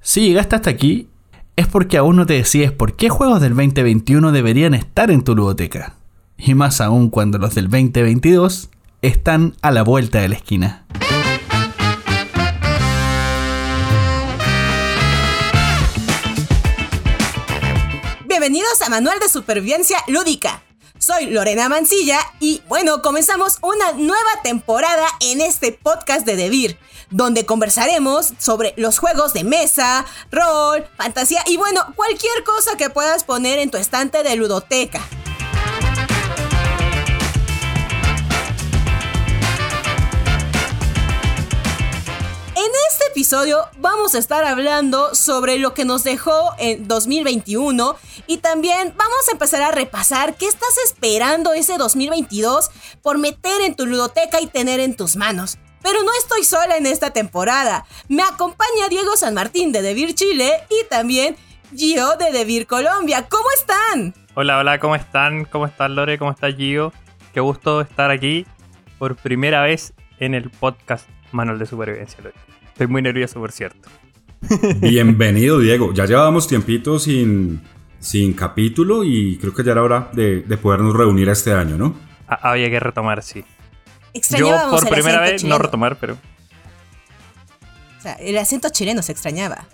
Si llegaste hasta aquí, es porque aún no te decides por qué juegos del 2021 deberían estar en tu ludoteca. Y más aún cuando los del 2022 están a la vuelta de la esquina. Bienvenidos a Manual de Supervivencia Lúdica. Soy Lorena Mancilla y bueno, comenzamos una nueva temporada en este podcast de Debir, donde conversaremos sobre los juegos de mesa, rol, fantasía y bueno, cualquier cosa que puedas poner en tu estante de ludoteca. En este episodio vamos a estar hablando sobre lo que nos dejó en 2021 y también vamos a empezar a repasar qué estás esperando ese 2022 por meter en tu ludoteca y tener en tus manos. Pero no estoy sola en esta temporada. Me acompaña Diego San Martín de Devir Chile y también Gio de Devir Colombia. ¿Cómo están? Hola, hola, ¿cómo están? ¿Cómo estás Lore? ¿Cómo estás Gio? Qué gusto estar aquí por primera vez en el podcast Manual de Supervivencia, Lore. Estoy muy nervioso, por cierto. Bienvenido, Diego. Ya llevábamos tiempito sin, sin capítulo y creo que ya era hora de, de podernos reunir este año, ¿no? Había que retomar, sí. Yo Extrañábamos por el primera vez chileno. no retomar, pero O sea, el acento chileno se extrañaba.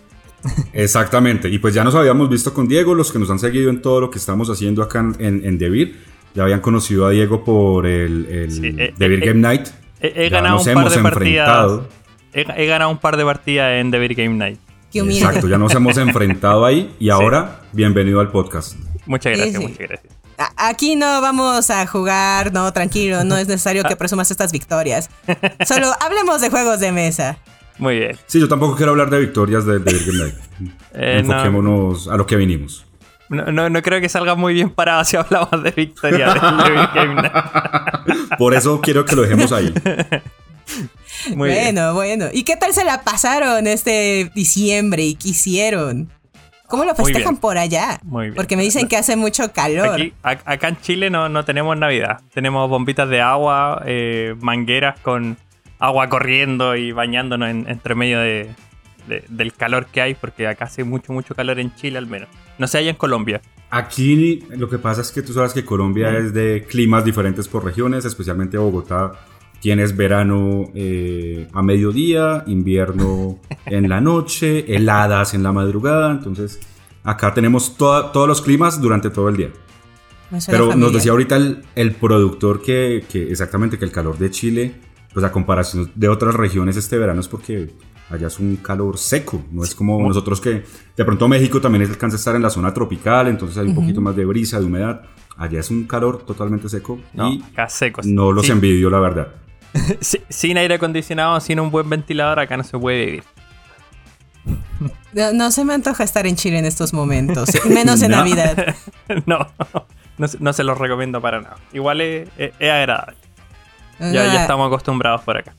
Exactamente. Y pues ya nos habíamos visto con Diego, los que nos han seguido en todo lo que estamos haciendo acá en, en Devir. Ya habían conocido a Diego por el, el Sí, eh, Devir eh, Game Night. he, he ganado nos un par hemos de partidas. enfrentado. He, he ganado un par de partidas en Beer Game Night. Qué humilde. Exacto, ya nos hemos enfrentado ahí y ahora bienvenido al podcast. Muchas Sí, gracias, sí. muchas gracias. Aquí no vamos a jugar, no, tranquilo, no es necesario que presumas estas victorias. Solo hablemos de juegos de mesa. Muy bien. Sí, yo tampoco quiero hablar de victorias del Devir Game Night. Eh, no. Enfoquémonos a lo que vinimos. No, no, no creo que salga muy bien parado si hablamos de victoria de Game Night. Por eso quiero que lo dejemos ahí. Muy bien. bueno, bueno. ¿Y qué tal se la pasaron este diciembre y qué hicieron? ¿Cómo lo festejan por allá? Muy bien. Porque me dicen que hace mucho calor. Aquí, acá en Chile no, no tenemos Navidad. Tenemos bombitas de agua, eh, mangueras con agua corriendo y bañándonos en- entre medio de, de- del calor que hay, porque acá hace mucho, mucho calor en Chile al menos. No sé, allá en Colombia. Aquí lo que pasa es que tú sabes que Colombia es de climas diferentes por regiones, especialmente Bogotá. Tienes verano eh, a mediodía, invierno en la noche, heladas en la madrugada. Entonces, acá tenemos toda- todos los climas durante todo el día. Pero nos decía ahorita el, el productor que, que exactamente que el calor de Chile, pues a comparación de otras regiones este verano es porque allá es un calor seco, no es como nosotros que de pronto México también alcanza a estar en la zona tropical, entonces hay un poquito más de brisa, de humedad. Allá es un calor totalmente seco No, y acá secos. no los Sí, envidio, la verdad. si- sin aire acondicionado, sin un buen ventilador, acá no se puede vivir. No, no se me antoja estar en Chile en estos momentos, menos en No. Navidad. no, no, se- no se los recomiendo para nada. Igual es, es- es agradable. Ya, ya Ah, estamos acostumbrados por acá.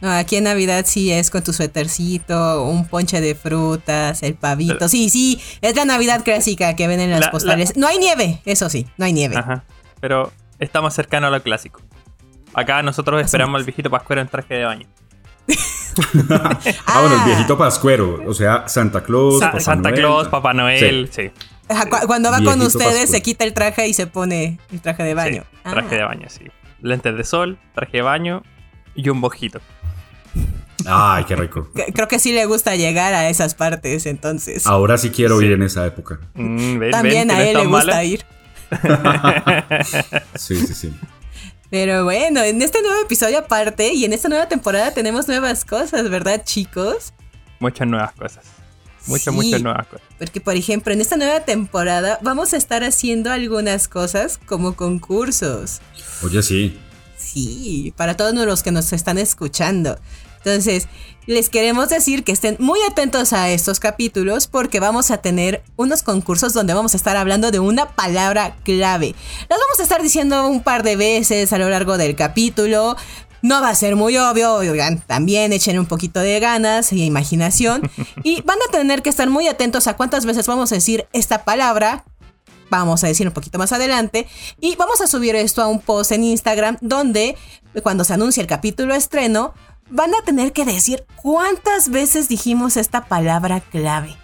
No, aquí en Navidad sí es con tu suétercito, un ponche de frutas, el pavito. Sí, sí, es la Navidad clásica que ven en las La- postales. No hay nieve, eso sí, no hay nieve. Ajá. Pero estamos cercanos a lo clásico. Acá nosotros esperamos al viejito pascuero en traje de baño. Ah, bueno, el viejito pascuero, o sea, Santa Claus, Sa- Papá Santa Noel. Claus, Papá Noel, sí. Cuando va con ustedes pascuero. se quita el traje y se pone el traje de baño. Sí, traje Ah. de baño, sí. Lentes de sol, traje de baño y un bojito. Ay, qué rico. Creo que sí le gusta llegar a esas partes, entonces. Ahora sí quiero Sí. ir en esa época. Mm, ven, También ven, a él le gusta mala. ir. Sí, sí, sí. Pero bueno, en este nuevo episodio aparte y en esta nueva temporada tenemos nuevas cosas, ¿verdad, chicos? Muchas nuevas cosas. Muchas, Sí. muchas nuevas cosas. Porque, por ejemplo, en esta nueva temporada vamos a estar haciendo algunas cosas como concursos. Oye, sí. Sí, para todos los que nos están escuchando. Entonces, les queremos decir que estén muy atentos a estos capítulos porque vamos a tener unos concursos donde vamos a estar hablando de una palabra clave. Las vamos a estar diciendo un par de veces a lo largo del capítulo. No va a ser muy obvio, oigan, también echen un poquito de ganas y imaginación. Y van a tener que estar muy atentos a cuántas veces vamos a decir esta palabra vamos a decir un poquito más adelante. Y vamos a subir esto a un post en Instagram donde cuando se anuncie el capítulo estreno, van a tener que decir cuántas veces dijimos esta palabra clave.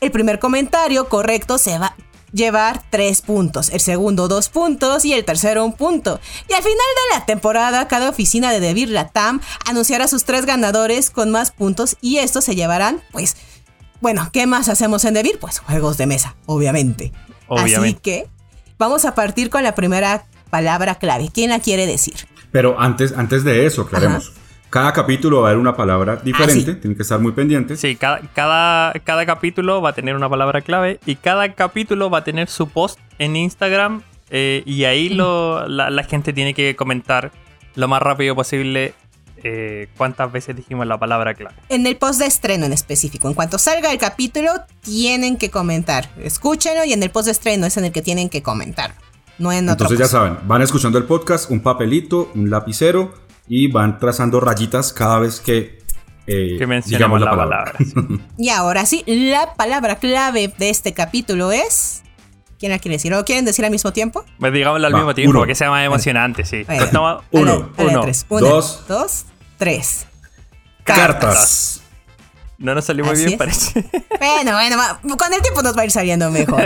El primer comentario correcto se va a llevar 3 puntos, el segundo 2 puntos y el tercero 1 punto. Y al final de la temporada, cada oficina de Devir Latam anunciará sus tres ganadores con más puntos y estos se llevarán, pues, bueno, ¿qué más hacemos en Devir? Pues juegos de mesa, obviamente. Así Obviamente. que vamos a partir con la primera palabra clave. ¿Quién la quiere decir? Pero antes, antes de eso, aclaremos. Cada capítulo va a haber una palabra diferente, Ah, sí. tienen que estar muy pendientes. Sí, cada, cada, cada capítulo va a tener una palabra clave y cada capítulo va a tener su post en Instagram eh, y ahí lo, la, la gente tiene que comentar lo más rápido posible eh, cuántas veces dijimos la palabra clave. En el post de estreno en específico. En cuanto salga el capítulo, tienen que comentar. Escúchenlo y en el post de estreno es en el que tienen que comentar. No en otro Entonces ya saben, van escuchando el podcast, un papelito, un lapicero y van trazando rayitas cada vez que, eh, Que digamos la, la palabra. palabra. Y ahora sí, la palabra clave de este capítulo es. ¿Quién la quiere decir? ¿O quieren decir al mismo tiempo? Pues digámoslo al Va, mismo tiempo, que sea más emocionante, sí. Bueno. Uno, uno, tres. Dos. dos, tres. Cartas. no nos salió muy Así bien, es. parece. Bueno, bueno, con el tiempo nos va a ir saliendo mejor.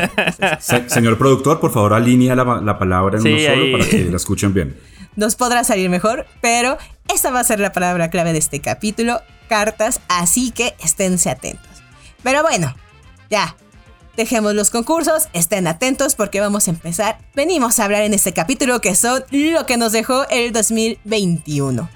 Se- señor productor, por favor, alinea la, la palabra en Sí, uno solo ahí. para que la escuchen bien. Nos podrá salir mejor, pero esta va a ser la palabra clave de este capítulo, cartas, así que esténse atentos. Pero bueno, ya, dejemos los concursos, estén atentos porque vamos a empezar. Venimos a hablar en este capítulo que son lo que nos dejó el 2021.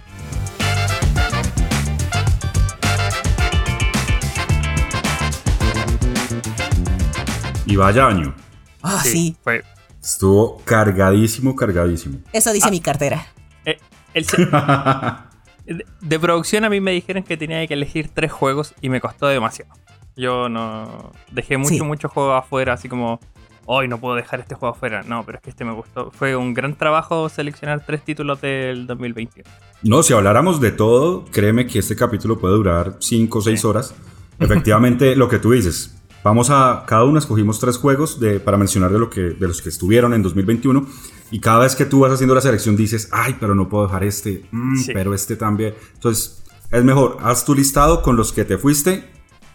Y vaya año. Ah, sí. Fue, Estuvo cargadísimo, cargadísimo. eso dice mi cartera. eh, el de, de producción a mí me dijeron que tenía que elegir tres juegos y me costó demasiado. Yo no dejé mucho, Sí. mucho juego afuera, así como hoy no puedo dejar este juego afuera. No, pero es que este me gustó. Fue un gran trabajo seleccionar tres títulos del 2021. No, si habláramos de todo, créeme que este capítulo puede durar 5 o 6 horas. Efectivamente, lo que tú dices. Vamos a. Cada uno escogimos tres juegos de, para mencionar de, lo que, de los que estuvieron en 2021. Y cada vez que tú vas haciendo la selección dices, ay, pero no puedo dejar este, mm, Sí. pero este también. Entonces, es mejor, haz tu listado con los que te fuiste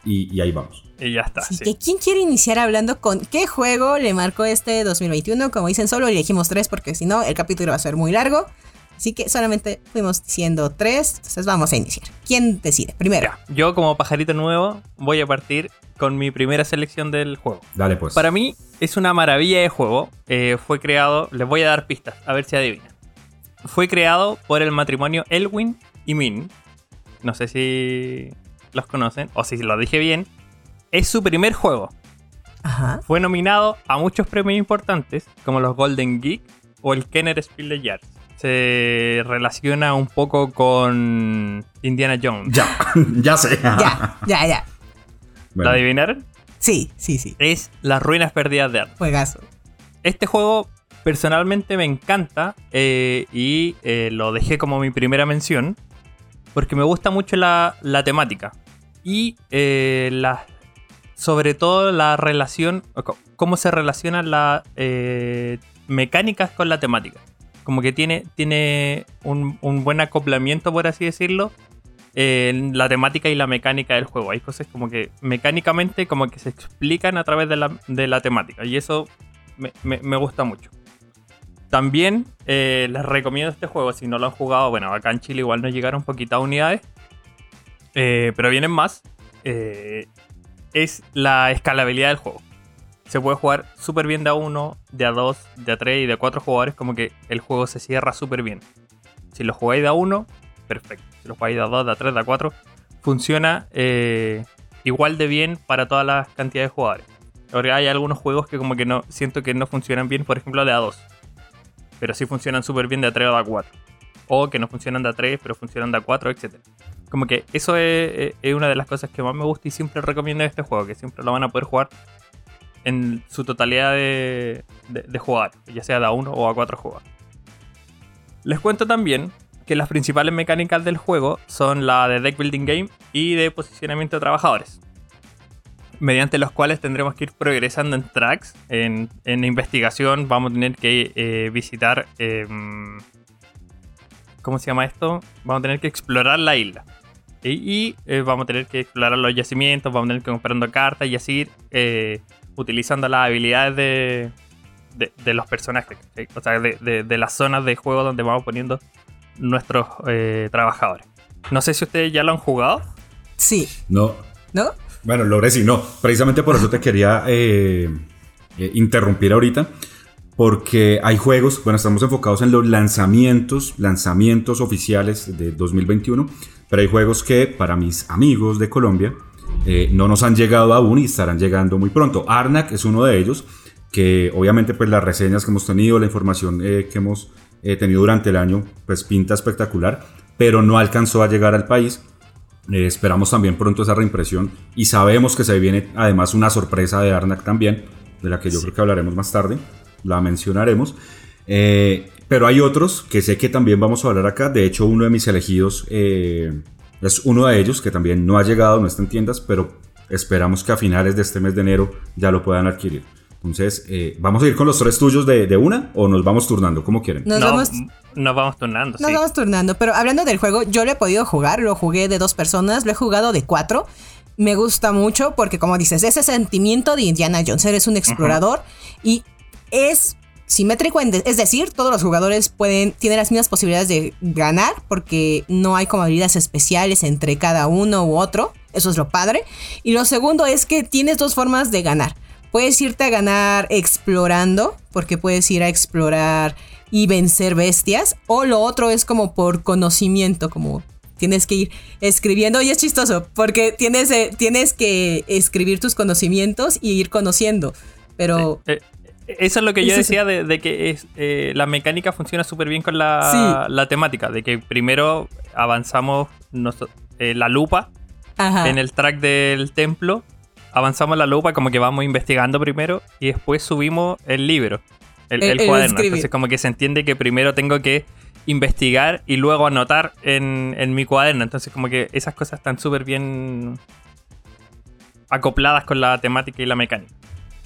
y, y ahí vamos. Y ya está. Así sí. que, ¿quién quiere iniciar hablando con qué juego le marcó este 2021? Como dicen, solo elegimos tres porque si no, el capítulo va a ser muy largo. Así que solamente fuimos diciendo tres, entonces vamos a iniciar. ¿Quién decide? Primero. Ya, Yo como pajarito nuevo voy a partir con mi primera selección del juego. Dale, pues. Para mí es una maravilla de juego. Eh, fue creado, les voy a dar pistas, a ver si adivinan. Fue creado por el matrimonio Elwin y Min. No sé si los conocen o si lo dije bien. Es su primer juego. Ajá. Fue nominado a muchos premios importantes, como los Golden Geek o el Kenner Spiel des Jahres. Se relaciona un poco con Indiana Jones. Ya, ya sé. Ya, ya, ya. Bueno, ¿Lo adivinaron? Sí, sí, sí. Es Las Ruinas Perdidas de Art. Juegazo. Este juego personalmente me encanta eh, y eh, lo dejé como mi primera mención porque me gusta mucho la, la temática y eh, la, sobre todo la relación, cómo se relacionan las eh, mecánicas con la temática. Como que tiene, tiene un, un buen acoplamiento, por así decirlo, en la temática y la mecánica del juego. Hay cosas como que mecánicamente como que se explican a través de la, de la temática y eso me, me- gusta mucho. También eh, les recomiendo este juego si no lo han jugado. Bueno, acá en Chile igual nos llegaron poquitas unidades, eh, pero vienen más. Eh, es la escalabilidad del juego. Se puede jugar súper bien de a uno, de a dos, de a tres y de a cuatro jugadores. Como que el juego se cierra súper bien. Si lo jugáis de a uno, perfecto. Si lo jugáis de a dos, de a tres, de a cuatro, funciona eh, igual de bien para todas las cantidades de jugadores. Porque hay algunos juegos que como que no siento que no funcionan bien, por ejemplo, de a 2. Pero sí funcionan súper bien de a 3 o de a 4. O que no funcionan de a 3, pero funcionan de a 4, etc. Como que eso es, es una de las cosas que más me gusta y siempre recomiendo de este juego, que siempre lo van a poder jugar en su totalidad de, de, de jugar, ya sea de a 1 o a 4 jugadores. Les cuento también que las principales mecánicas del juego son la de deck building game y de posicionamiento de trabajadores mediante los cuales tendremos que ir progresando en tracks. En, investigación vamos a tener que eh, visitar eh, ¿cómo se llama esto? Vamos a tener que explorar la isla. Y, y, eh, vamos a tener que explorar los yacimientos, vamos a tener que ir comprando cartas y así eh, utilizando las habilidades de, de, de los personajes. ¿sí? O sea, de, de- de las zonas de juego donde vamos poniendo nuestros eh, trabajadores. No sé si ustedes ya lo han jugado. Sí, No. ¿no? Bueno, Lore sí, no. Precisamente por eso te quería eh, eh, interrumpir ahorita. Porque hay juegos, bueno, estamos enfocados en los lanzamientos, lanzamientos oficiales de 2021, pero hay juegos que para mis amigos de Colombia eh, no nos han llegado aún y estarán llegando muy pronto. Arnak es uno de ellos, que obviamente pues las reseñas que hemos tenido, la información eh, que hemos eh, tenido durante el año, pues pinta espectacular, pero no alcanzó a llegar al país. Esperamos también pronto esa reimpresión y sabemos que se viene además una sorpresa de Arnak también, de la que yo creo que hablaremos más tarde, la mencionaremos. Pero hay otros que sé que también vamos a hablar acá. De hecho, uno de mis elegidos es uno de ellos que también no ha llegado, no está en tiendas, pero esperamos que a finales de este mes de enero ya lo puedan adquirir. Entonces, eh, ¿vamos a ir con los tres tuyos de, de una o nos vamos turnando? como quieren? Nos no, vamos... nos vamos turnando, Nos sí. vamos turnando, pero hablando del juego, yo lo he podido jugar, lo jugué de dos personas, lo he jugado de cuatro. Me gusta mucho porque, como dices, ese sentimiento de Indiana Jones, eres un explorador y es simétrico, es decir, todos los jugadores pueden, tienen las mismas posibilidades de ganar porque no hay como habilidades especiales entre cada uno u otro, eso es lo padre. Y lo segundo es que tienes dos formas de ganar. Puedes irte a ganar explorando, porque puedes ir a explorar y vencer bestias. O lo otro es como por conocimiento, como tienes que ir escribiendo. Y es chistoso, porque tienes, eh, tienes que escribir tus conocimientos y ir conociendo. Pero Eh, eso es lo que yo decía de, de que es, eh, la mecánica funciona súper bien con la, Sí. la temática, de que primero avanzamos eh, la lupa ajá. en el track del templo, avanzamos la lupa como que vamos investigando primero y después subimos el libro, el, El- el el cuaderno. Entonces como que se entiende que primero tengo que investigar y luego anotar en, en mi cuaderno. Entonces como que esas cosas están súper bien acopladas con la temática y la mecánica.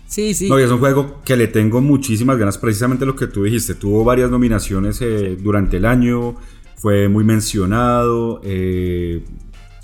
Sí, sí. No, y es un juego que le tengo muchísimas ganas, precisamente lo que tú dijiste. Tuvo varias nominaciones eh, durante el año, fue muy mencionado. eh,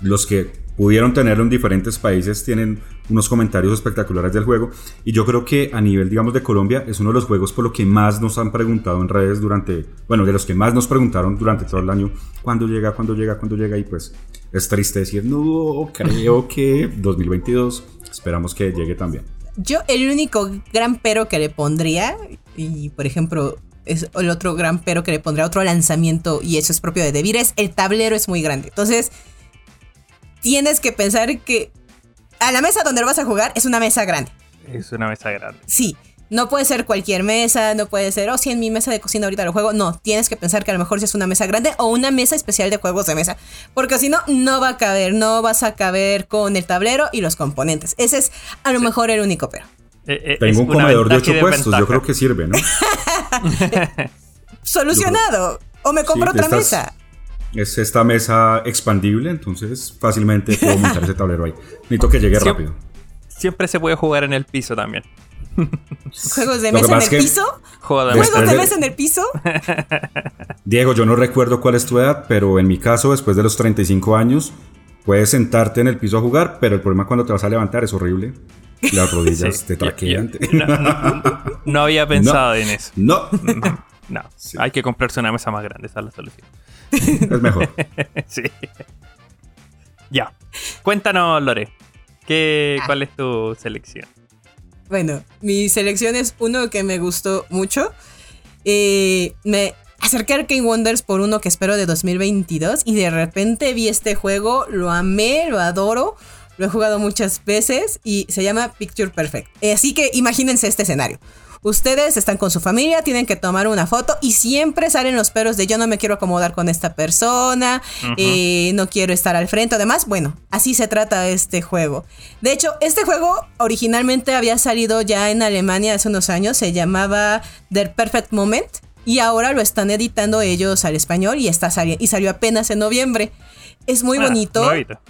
los que pudieron tenerlo en diferentes países tienen unos comentarios espectaculares del juego. Y yo creo que a nivel, digamos, de Colombia, es uno de los juegos por lo que más nos han preguntado en redes durante, bueno, de los que más nos preguntaron durante todo el año, ¿cuándo llega, cuándo llega, cuándo llega? Y pues es triste decir, no, creo que 2022, esperamos que llegue también. Yo el único gran pero que le pondría, y por ejemplo, es el otro gran pero que le pondría otro lanzamiento, y eso es propio de Devir, es el tablero es muy grande. Entonces, tienes que pensar que a la mesa donde lo vas a jugar es una mesa grande. Es una mesa grande. Sí, no puede ser cualquier mesa, no puede ser, oh, sí, en mi mesa de cocina ahorita lo juego. No, tienes que pensar que a lo mejor si es una mesa grande o una mesa especial de juegos de mesa. Porque si no, no va a caber, no vas a caber con el tablero y los componentes. Ese es a lo mejor el único pero. Eh, eh, Tengo un comedor de ocho puestos, yo creo que sirve, ¿no? Solucionado. O me compro Sí, otra estas- mesa. Es esta mesa expandible, entonces fácilmente puedo montar ese tablero ahí. Necesito que llegue rápido. Siempre se puede jugar en el piso también. Juegos de mesa en el que- piso. Juegos de de- mesa en el piso. Diego, yo no recuerdo cuál es tu edad, pero en mi caso, después de los 35 años, puedes sentarte en el piso a jugar, pero el problema cuando te vas a levantar es horrible. Las rodillas Sí, te traquean. no, no- no había pensado en eso. No, No, Sí. hay que comprarse una mesa más grande, esa es la solución. es mejor. sí. Ya. Cuéntanos, Lore. ¿qué, Ah. ¿Cuál es tu selección? Bueno, mi selección es uno que me gustó mucho. Eh, me acerqué a Arcane Wonders por uno que espero de 2022 y de repente vi este juego, lo amé, lo adoro, lo he jugado muchas veces y se llama Picture Perfect. Eh, así que imagínense este escenario. Ustedes están con su familia, tienen que tomar una foto y siempre salen los peros de yo no me quiero acomodar con esta persona, eh, no quiero estar al frente. Además, bueno, así se trata este juego. De hecho, este juego originalmente había salido ya en Alemania hace unos años, se llamaba The Perfect Moment y ahora lo están editando ellos al español y, está sali- y salió apenas en noviembre. Es muy Ah, bonito. nuevito.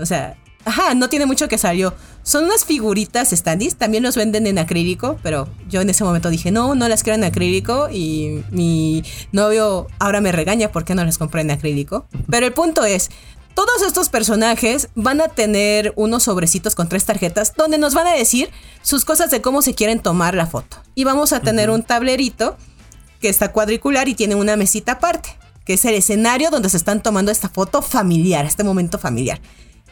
O sea, Ajá, no tiene mucho que salió. Son unas figuritas standees, también los venden en acrílico, pero yo en ese momento dije, no, no las quiero en acrílico y mi novio ahora me regaña porque no las compré en acrílico. Pero el punto es, todos estos personajes van a tener unos sobrecitos con tres tarjetas donde nos van a decir sus cosas de cómo se quieren tomar la foto. Y vamos a tener un tablerito que está cuadricular y tiene una mesita aparte, que es el escenario donde se están tomando esta foto familiar, este momento familiar.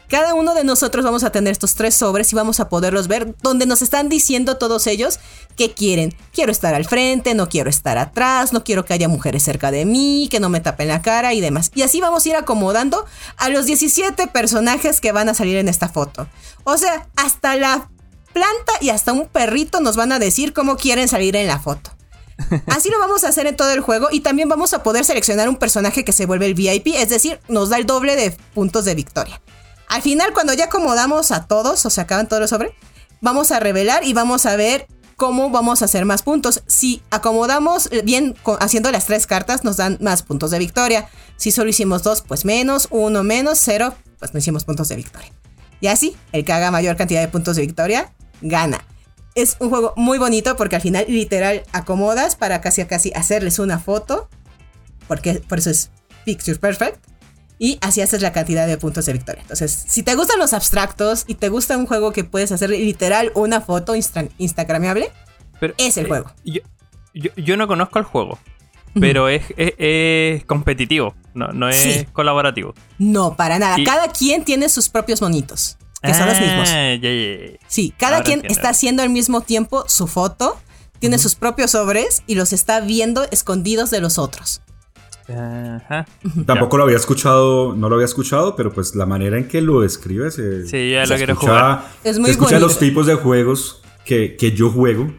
Cada uno de nosotros vamos a tener estos tres sobres y vamos a poderlos ver donde nos están diciendo todos ellos qué quieren. Quiero estar al frente, no quiero estar atrás, no quiero que haya mujeres cerca de mí, que no me tapen la cara y demás. Y así vamos a ir acomodando a los 17 personajes que van a salir en esta foto. O sea, hasta la planta y hasta un perrito nos van a decir cómo quieren salir en la foto. Así lo vamos a hacer en todo el juego y también vamos a poder seleccionar un personaje que se vuelve el VIP, es decir, nos da el doble de puntos de victoria. Al final, cuando ya acomodamos a todos, o se acaban todos los sobres, vamos a revelar y vamos a ver cómo vamos a hacer más puntos. Si acomodamos bien haciendo las tres cartas, nos dan más puntos de victoria. Si solo hicimos dos, pues menos, uno menos, cero, pues no hicimos puntos de victoria. Y así, el que haga mayor cantidad de puntos de victoria, gana. Es un juego muy bonito porque al final literal acomodas para casi a casi hacerles una foto. Porque por eso es Picture Perfect y así haces la cantidad de puntos de victoria. Entonces, si te gustan los abstractos y te gusta un juego que puedes hacer literal una foto insta instagramable, es el eh, juego. Yo, no conozco el juego, pero es, es, competitivo, no, no es colaborativo. No, para nada. Cada quien tiene sus propios monitos, que son los mismos. Ah, sí, cada quien está haciendo al mismo tiempo su foto, tiene sus propios sobres y los está viendo escondidos de los otros. Tampoco lo había escuchado, no lo había escuchado, pero pues la manera en que lo describes. sí, ya lo quiero jugar. Es muy escucha los tipos de juegos que, yo juego.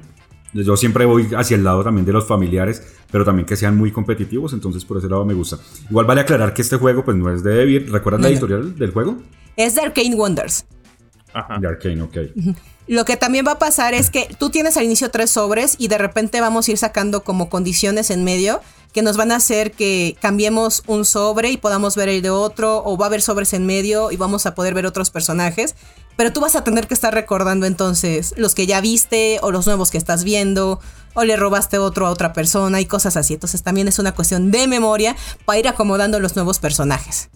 Yo siempre voy hacia el lado también de los familiares, pero también que sean muy competitivos, entonces por ese lado me gusta. Igual vale aclarar que este juego pues no es de Devir. ¿Recuerdas la editorial del juego? Es de Arcane Wonders. Ajá. De Arcane, ok. Lo que también va a pasar es que tú tienes al inicio tres sobres y de repente vamos a ir sacando como condiciones en medio que nos van a hacer que cambiemos un sobre y podamos ver el de otro, o va a haber sobres en medio y vamos a poder ver otros personajes. Pero tú vas a tener que estar recordando entonces los que ya viste o los nuevos que estás viendo o le robaste otro a otra persona y cosas así. Entonces también es una cuestión de memoria para ir acomodando los nuevos personajes.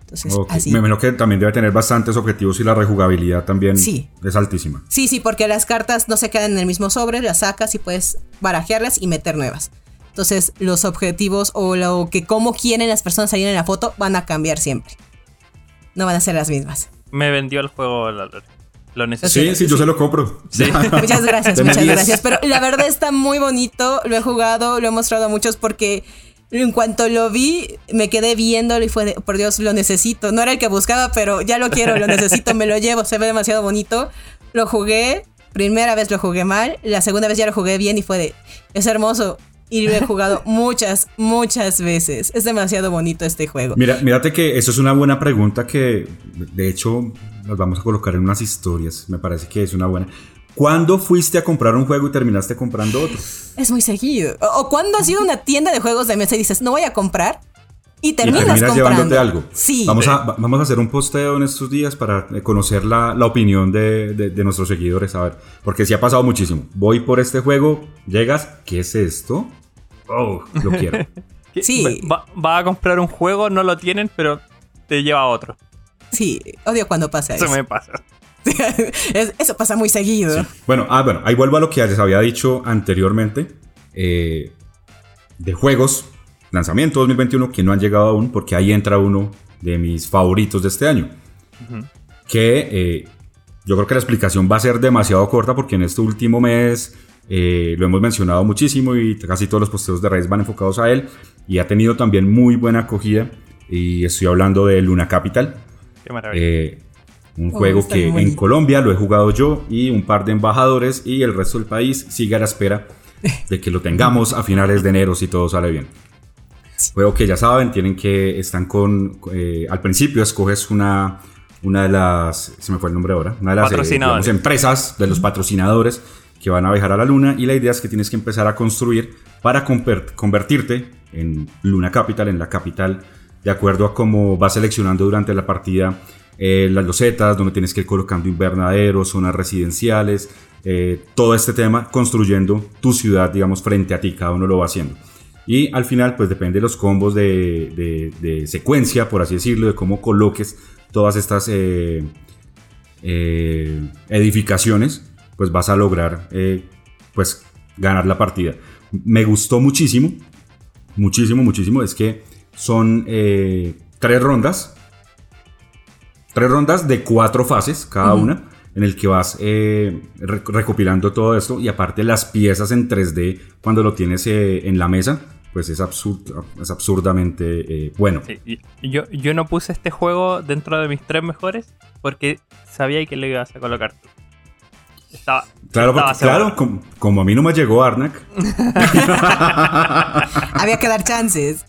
Entonces, así. Me imagino que también debe tener bastantes objetivos y la rejugabilidad también es altísima. Sí, sí, porque las cartas no se quedan en el mismo sobre, las sacas y puedes barajearlas y meter nuevas. Entonces, los objetivos o lo que cómo quieren las personas salir en la foto van a cambiar siempre. No van a ser las mismas. Me vendió el juego, lo necesito. Sí, sí, yo se lo compro. muchas gracias, muchas gracias. Pero la verdad está muy bonito, lo he jugado, lo he mostrado a muchos porque en cuanto lo vi, me quedé viéndolo y fue de, por Dios, lo necesito. No era el que buscaba, pero ya lo quiero, lo necesito, me lo llevo, se ve demasiado bonito. Lo jugué, primera vez lo jugué mal, la segunda vez ya lo jugué bien y fue de, es hermoso, y lo he jugado muchas, muchas veces. Es demasiado bonito este juego. Mira, mírate que eso es una buena pregunta que de hecho nos vamos a colocar en unas historias. Me parece que es una buena. ¿Cuándo fuiste a comprar un juego y terminaste comprando otro? Es muy seguido. O, cuando has ido a una tienda de juegos de mesa y dices, no voy a comprar, y terminas, llevándote algo. Sí. Vamos a, vamos a hacer un posteo en estos días para conocer la, la opinión de, de, nuestros seguidores. A ver, porque sí ha pasado muchísimo. Voy por este juego, llegas, ¿qué es esto? Oh, lo quiero. sí. Va, a comprar un juego, no lo tienen, pero te lleva a otro. Sí, odio cuando pasa eso. Eso me pasa. eso pasa muy seguido. Bueno, ah, bueno, ahí vuelvo a lo que les había dicho anteriormente. Eh, de juegos lanzamiento 2021 que no han llegado aún, porque ahí entra uno de mis favoritos de este año. Que eh, yo creo que la explicación va a ser demasiado corta porque en este último mes eh, lo hemos mencionado muchísimo y casi todos los posteos de redes van enfocados a él y ha tenido también muy buena acogida. Y estoy hablando de Luna Capital. Qué maravilla. Eh, un juego que en Colombia lo he jugado yo y un par de embajadores y el resto del país sigue a la espera de que lo tengamos a finales de enero si todo sale bien. Juego que ya saben, tienen que, están con, eh, al principio escoges una, una de las, se me fue el nombre ahora, una de las eh, empresas, de los patrocinadores que van a viajar a la luna y la idea es que tienes que empezar a construir para convertirte en Luna Capital, en la capital, de acuerdo a cómo vas seleccionando durante la partida eh, las losetas, donde tienes que ir colocando invernaderos, zonas residenciales, eh, todo este tema, construyendo tu ciudad, digamos, frente a ti, cada uno lo va haciendo. Y al final, pues depende de los combos de, de, secuencia, por así decirlo, de cómo coloques todas estas eh, edificaciones, pues vas a lograr, pues, ganar la partida. Me gustó muchísimo, muchísimo, muchísimo, es que son tres rondas, tres rondas de cuatro fases cada una, en el que vas eh, recopilando todo esto. Y aparte las piezas en 3D cuando lo tienes eh, en la mesa, pues es, es absurdamente eh, bueno. yo, yo no puse este juego dentro de mis tres mejores porque sabía que le ibas a colocar tú. claro, claro como, a mí no me llegó Arnak. Había que dar chances.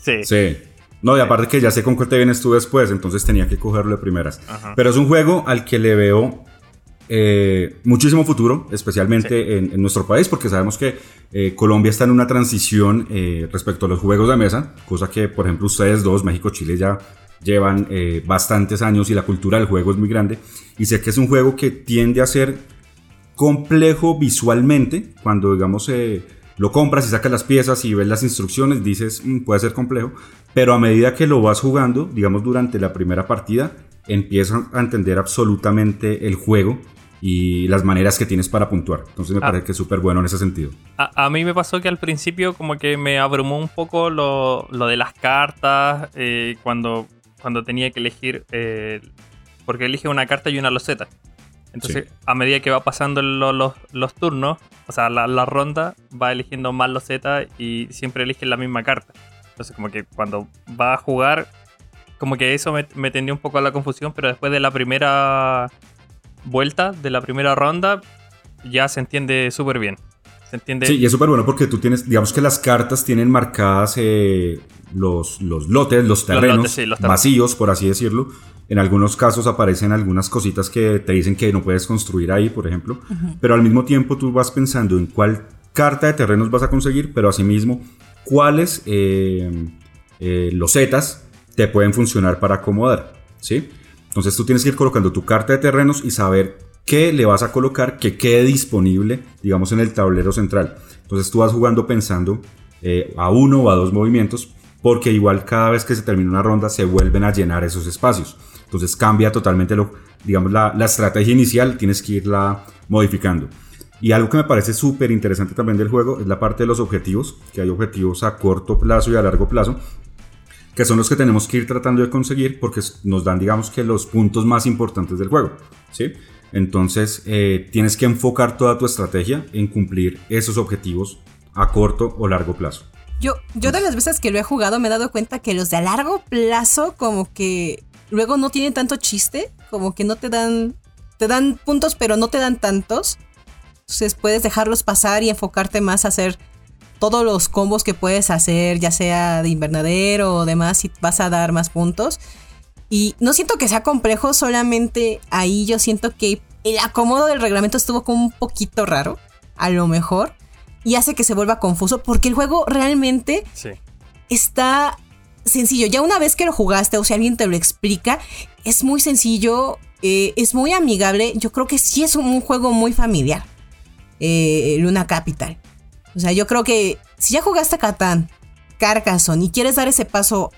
Sí. Sí. No, y aparte que ya sé con cuál te vienes tú después, entonces tenía que cogerlo de primeras. Pero es un juego al que le veo eh, muchísimo futuro, especialmente en, nuestro país, porque sabemos que eh, Colombia está en una transición eh, respecto a los juegos de mesa, cosa que, por ejemplo, ustedes dos, México, Chile, ya llevan bastantes años y la cultura del juego es muy grande. Y sé que es un juego que tiende a ser complejo visualmente, cuando, digamos, lo compras y sacas las piezas y ves las instrucciones, dices, mm, puede ser complejo, pero a medida que lo vas jugando, digamos durante la primera partida, empiezas a entender absolutamente el juego y las maneras que tienes para puntuar. Entonces me ah. parece que es súper bueno en ese sentido. A, mí me pasó que al principio como que me abrumó un poco lo, de las cartas eh, cuando, cuando tenía que elegir, eh, porque elige una carta y una loseta. Entonces, a medida que va pasando los turnos, o sea, la, ronda, va eligiendo más losetas y siempre elige la misma carta. Entonces, como que cuando va a jugar, como que eso me, me tendió un poco a la confusión, pero después de la primera vuelta, de la primera ronda, ya se entiende súper bien. Se entiende. Sí, y es súper bueno porque tú tienes, digamos que las cartas tienen marcadas eh, los, los lotes, los terrenos, vacíos, por así decirlo. En algunos casos aparecen algunas cositas que te dicen que no puedes construir ahí, por ejemplo. Pero al mismo tiempo tú vas pensando en cuál carta de terrenos vas a conseguir, pero asimismo cuáles eh, eh, losetas te pueden funcionar para acomodar. ¿sí? Entonces tú tienes que ir colocando tu carta de terrenos y saber qué le vas a colocar que quede disponible, digamos, en el tablero central. Entonces tú vas jugando pensando eh, a uno o a dos movimientos porque igual cada vez que se termina una ronda se vuelven a llenar esos espacios. Entonces cambia totalmente lo, digamos, la, estrategia inicial, tienes que irla modificando. Y algo que me parece súper interesante también del juego es la parte de los objetivos, que hay objetivos a corto plazo y a largo plazo, que son los que tenemos que ir tratando de conseguir porque nos dan, digamos, que los puntos más importantes del juego. ¿sí? Entonces, eh, tienes que enfocar toda tu estrategia en cumplir esos objetivos a corto o largo plazo. Yo, yo de las veces que lo he jugado me he dado cuenta que los de largo plazo como que luego no tienen tanto chiste, como que no te dan, te dan puntos pero no te dan tantos. Entonces puedes dejarlos pasar y enfocarte más a hacer todos los combos que puedes hacer, ya sea de invernadero o demás, y vas a dar más puntos. Y no siento que sea complejo, solamente ahí yo siento que el acomodo del reglamento estuvo como un poquito raro, a lo mejor y hace que se vuelva confuso porque el juego realmente está sencillo. Ya una vez que lo jugaste o si alguien te lo explica, es muy sencillo, eh, es muy amigable. Yo creo que sí es un, juego muy familiar. Eh, Luna Capital. O sea, yo creo que si ya jugaste Catán, Carcassonne y quieres dar ese paso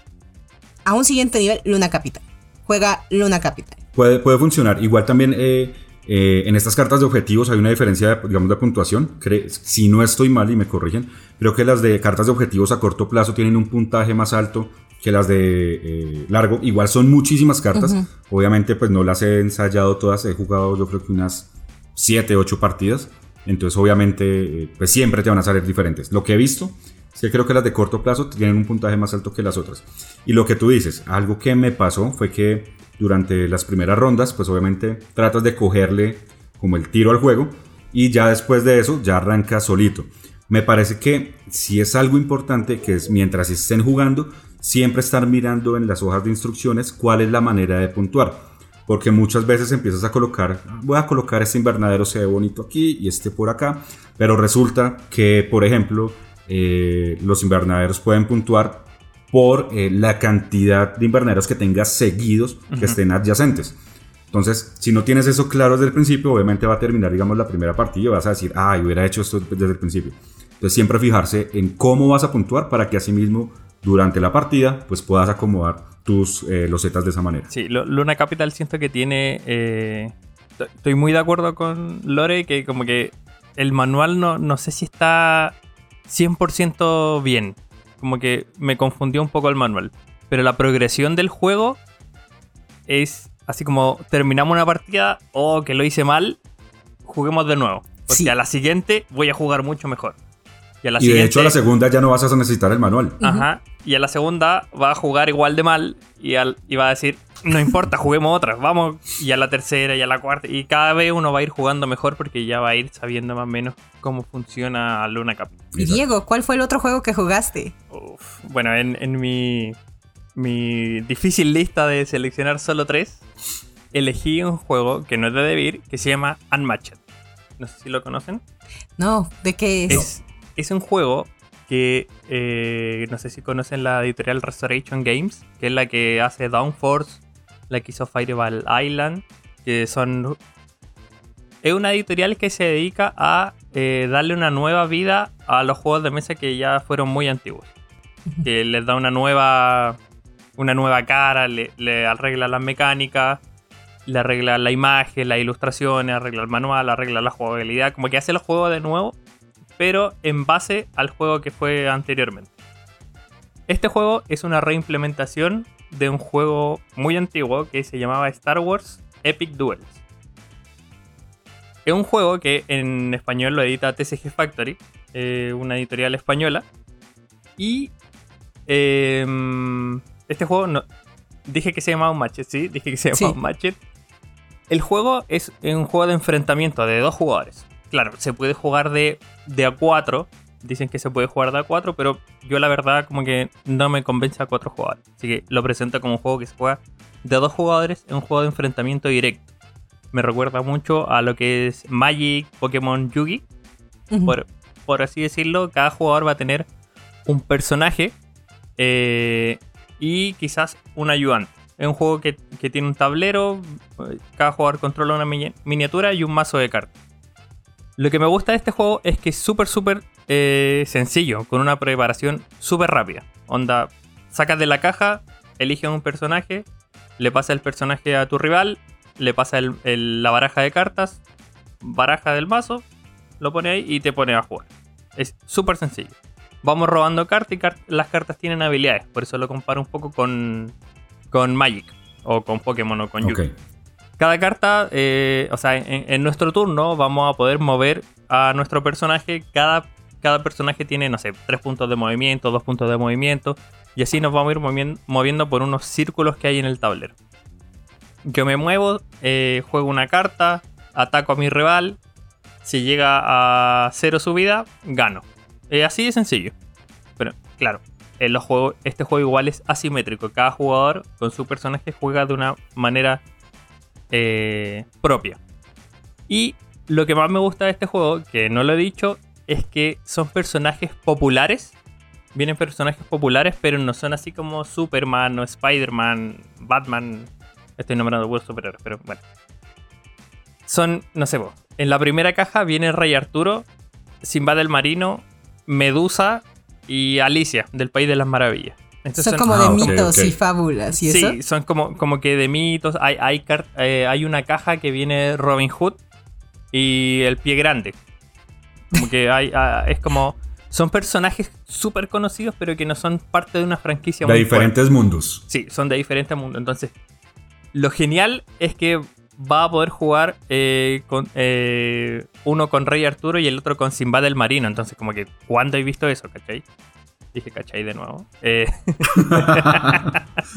a un siguiente nivel, Luna Capital. Juega Luna Capital. Puede, puede funcionar. Igual también eh, eh, en estas cartas de objetivos hay una diferencia, de, digamos, de puntuación. si no estoy mal y me corrigen, creo que las de cartas de objetivos a corto plazo tienen un puntaje más alto que las de eh, largo. Igual son muchísimas cartas. Obviamente, pues no las he ensayado todas. He jugado, yo creo que unas 7, 8 partidas. Entonces, obviamente, eh, pues siempre te van a salir diferentes. Lo que he visto es que creo que las de corto plazo tienen un puntaje más alto que las otras. Y lo que tú dices, algo que me pasó fue que durante las primeras rondas, pues obviamente tratas de cogerle como el tiro al juego y ya después de eso ya arranca solito. Me parece que si es algo importante que es mientras estén jugando, siempre estar mirando en las hojas de instrucciones cuál es la manera de puntuar. Porque muchas veces empiezas a colocar, voy a colocar este invernadero, se ve bonito aquí y este por acá, pero resulta que, por ejemplo, eh, los invernaderos pueden puntuar por eh, la cantidad de invernaderos que tengas seguidos que estén adyacentes. Entonces, si no tienes eso claro desde el principio, obviamente va a terminar, digamos, la primera partida y vas a decir, ah, hubiera hecho esto desde el principio. Entonces, siempre fijarse en cómo vas a puntuar para que asimismo, durante la partida, pues puedas acomodar tus eh, losetas de esa manera. Sí, Luna Capital siento que tiene... Eh, estoy muy de acuerdo con Lore, que como que el manual no, no sé si está 100% bien. Como que me confundió un poco el manual. Pero la progresión del juego es así como terminamos una partida, o oh, que lo hice mal, juguemos de nuevo. Porque a la siguiente voy a jugar mucho mejor. Y, a la de hecho a la segunda ya no vas a necesitar el manual. Ajá. Y a la segunda va a jugar igual de mal y, al, y va a decir, no importa, juguemos otra, vamos. Y a la tercera y a la cuarta. Y cada vez uno va a ir jugando mejor porque ya va a ir sabiendo más o menos cómo funciona Luna Cap. Y Diego, ¿cuál fue el otro juego que jugaste? bueno, en, en mi mi difícil lista de seleccionar solo tres, elegí un juego que no es de Debir, que se llama Unmatched. No sé si lo conocen. No, ¿de qué es? Es, un juego que eh, no sé si conocen la editorial Restoration Games, que es la que hace Downforce, la que hizo Fireball Island, que son... Es una editorial que se dedica a eh, darle una nueva vida a los juegos de mesa que ya fueron muy antiguos. Que les da una nueva una nueva cara, le, arregla las mecánicas, le arregla la imagen, las ilustraciones, arregla el manual, arregla la jugabilidad, como que hace el juego de nuevo, pero en base al juego que fue anteriormente. Este juego es una reimplementación de un juego muy antiguo que se llamaba Star Wars Epic Duels. Es un juego que en español lo edita TCG Factory, eh, una editorial española. Y em, este juego no. Dije que se llamaba un match, sí, dije que se llamaba un match. El juego es un juego de enfrentamiento de dos jugadores. Claro, se puede jugar de, de a 4. Dicen que se puede jugar de a 4, pero yo la verdad como que no me convence a cuatro jugadores. Así que lo presento como un juego que se juega de dos jugadores, es un juego de enfrentamiento directo. Me recuerda mucho a lo que es Magic, Pokémon, Yugi. por, por, así decirlo, cada jugador va a tener un personaje eh, y quizás un ayudante. Es un juego que, tiene un tablero, cada jugador controla una miniatura y un mazo de cartas. Lo que me gusta de este juego es que es súper, súper eh, sencillo, con una preparación súper rápida. Onda, sacas de la caja, eliges un personaje, le pasa el personaje a tu rival, le pasa la baraja de cartas, baraja del mazo, lo pone ahí y te pone a jugar. Es súper sencillo vamos robando cartas y las cartas tienen habilidades. Por eso lo comparo un poco con, con Magic o con Pokémon o con Yu. Cada carta, eh, o sea, en, nuestro turno vamos a poder mover a nuestro personaje. Cada, cada personaje tiene, no sé, tres puntos de movimiento, dos puntos de movimiento. Y así nos vamos a ir moviendo, por unos círculos que hay en el tablero. Yo me muevo, eh, juego una carta, ataco a mi rival. Si llega a cero su vida, gano. Es así de sencillo. Pero claro, en los juegos, este juego igual es asimétrico. Cada jugador con su personaje juega de una manera eh, propia. Y lo que más me gusta de este juego, que no lo he dicho, es que son personajes populares. Vienen personajes populares, pero no son así como Superman o Spider-Man, Batman. Estoy nombrando buenos superhéroes, pero bueno. Son, no sé, en la primera caja viene Rey Arturo, Simba del Marino, Medusa y Alicia, del País de las Maravillas. Son, como de ah, mitos y fábulas y sí, son como, como que de mitos. Hay, hay, eh, hay una caja que viene Robin Hood y el pie grande. Como que hay, ah, es como... Son personajes súper conocidos, pero que no son parte de una franquicia. De diferentes mundos. Sí, son de diferentes mundos. Entonces, lo genial es que va a poder jugar eh, con, eh, uno con Rey Arturo y el otro con Simba del Marino. Entonces, como que, ¿cuándo he visto eso, cachai? Dije, ¿cachai? De nuevo. Eh,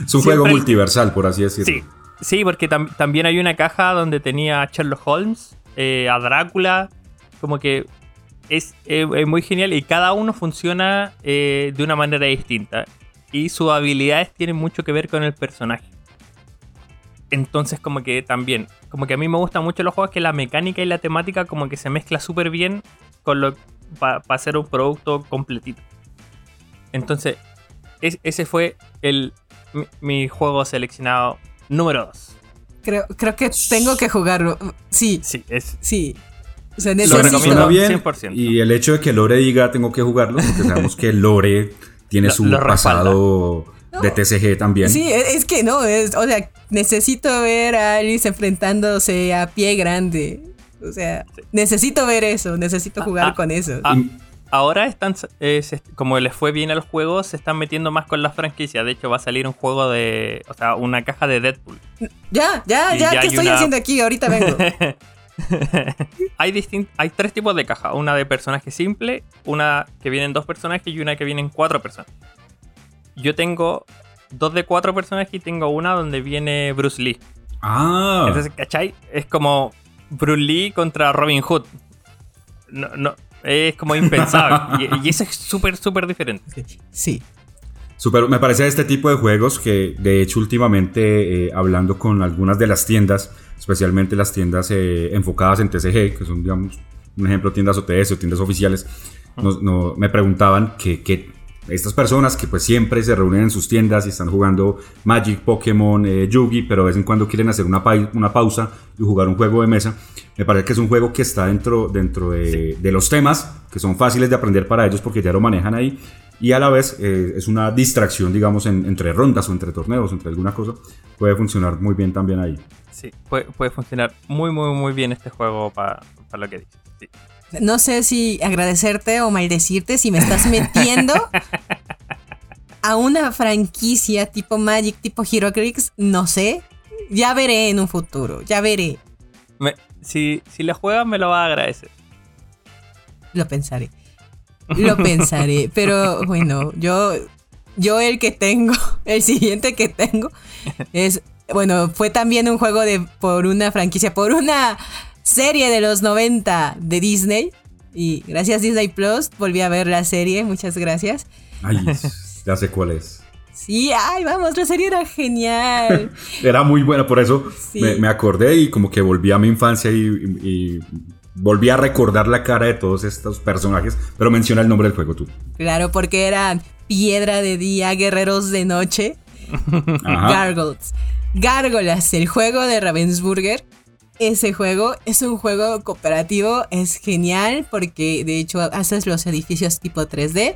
es un juego multiversal, por así decirlo. Sí, sí porque también hay una caja donde tenía a Sherlock Holmes, a Drácula. Como que es, muy genial y cada uno funciona de una manera distinta. Y sus habilidades tienen mucho que ver con el personaje. Entonces como que también, como que a mí me gustan mucho los juegos que la mecánica y la temática como que se mezcla súper bien con lo para hacer un producto completito. Entonces, es- ese fue el, mi, mi juego seleccionado número 2. Creo, creo que tengo que jugarlo. Sí, Sí, es, sí. O sea, Lo recomiendo. Suena bien. 100%. Y el hecho de que Lore diga tengo que jugarlo, porque sabemos que Lore tiene Lo- su lo pasado de TCG también. Sí, es, es que no, es, o sea, necesito ver a Alice enfrentándose a pie grande. O sea, necesito ver eso, necesito jugar ah, con eso. ah, ahora están, eh, se- como les fue bien a los juegos, se están metiendo más con la franquicia. De hecho, va a salir un juego de, o sea, una caja de Deadpool. ya, ya, y ya, ya ¿qué hay estoy una- haciendo aquí? Ahorita vengo. hay, hay tres tipos de caja. Una de personaje simple, una que vienen dos personajes y una que vienen cuatro personajes. Yo tengo dos de cuatro personajes y tengo una donde viene Bruce Lee. Ah, Entonces, ¿cachai? Es como Bruce Lee contra Robin Hood. No, no, es como impensable. y, y eso es súper, súper diferente. Sí. Super, me parece este tipo de juegos que de hecho últimamente eh, hablando con algunas de las tiendas, especialmente las tiendas eh, enfocadas en TCG, que son digamos un ejemplo tiendas OTS o tiendas oficiales, nos- no- me preguntaban que, que estas personas que pues siempre se reúnen en sus tiendas y están jugando Magic, Pokémon, eh, Yugi, pero de vez en cuando quieren hacer una, pai- una pausa y jugar un juego de mesa, me parece que es un juego que está dentro, dentro de, de los temas, que son fáciles de aprender para ellos porque ya lo manejan ahí, y a la vez eh, es una distracción, digamos, en- entre rondas o entre torneos, entre alguna cosa, puede funcionar muy bien también ahí. Sí, puede, puede funcionar muy, muy, muy bien este juego para lo que dices. Sí. No sé si agradecerte o maldecirte si me estás metiendo a una franquicia tipo Magic, tipo HeroClix, no sé. Ya veré en un futuro, ya veré. Me- si, si lo juegas, me lo va a agradecer. Lo pensaré. Lo pensaré. Pero bueno, yo, yo el que tengo, el siguiente que tengo es, bueno, fue también un juego de por una franquicia, por una serie de los 90 de Disney. Y gracias Disney Plus, volví a ver la serie, muchas gracias. Ay, ya sé cuál es. Sí, ay, vamos, la serie era genial. Era muy buena, por eso Sí. me, me acordé y como que volví a mi infancia y, volví a recordar la cara de todos estos personajes, pero menciona el nombre del juego tú. Claro, porque eran piedra de día, guerreros de noche. Gargoyles. Gárgolas, el juego de Ravensburger. Ese juego es un juego cooperativo, es genial porque de hecho haces los edificios tipo 3D.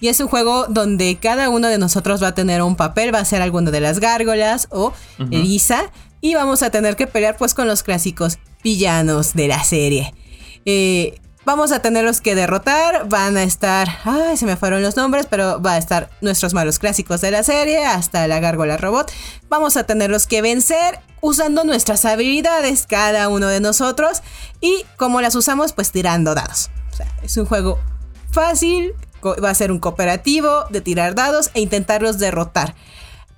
Y es un juego donde cada uno de nosotros va a tener un papel, va a ser alguno de las gárgolas o Elisa. Y vamos a tener que pelear pues con los clásicos villanos de la serie. Eh, vamos a tenerlos que derrotar. Van a estar. Ay, se me fueron los nombres, pero va a estar nuestros malos clásicos de la serie. Hasta la gárgola robot. Vamos a tenerlos que vencer usando nuestras habilidades, cada uno de nosotros. Y como las usamos, pues tirando dados. O sea, es un juego fácil. Va a ser un cooperativo de tirar dados e intentarlos derrotar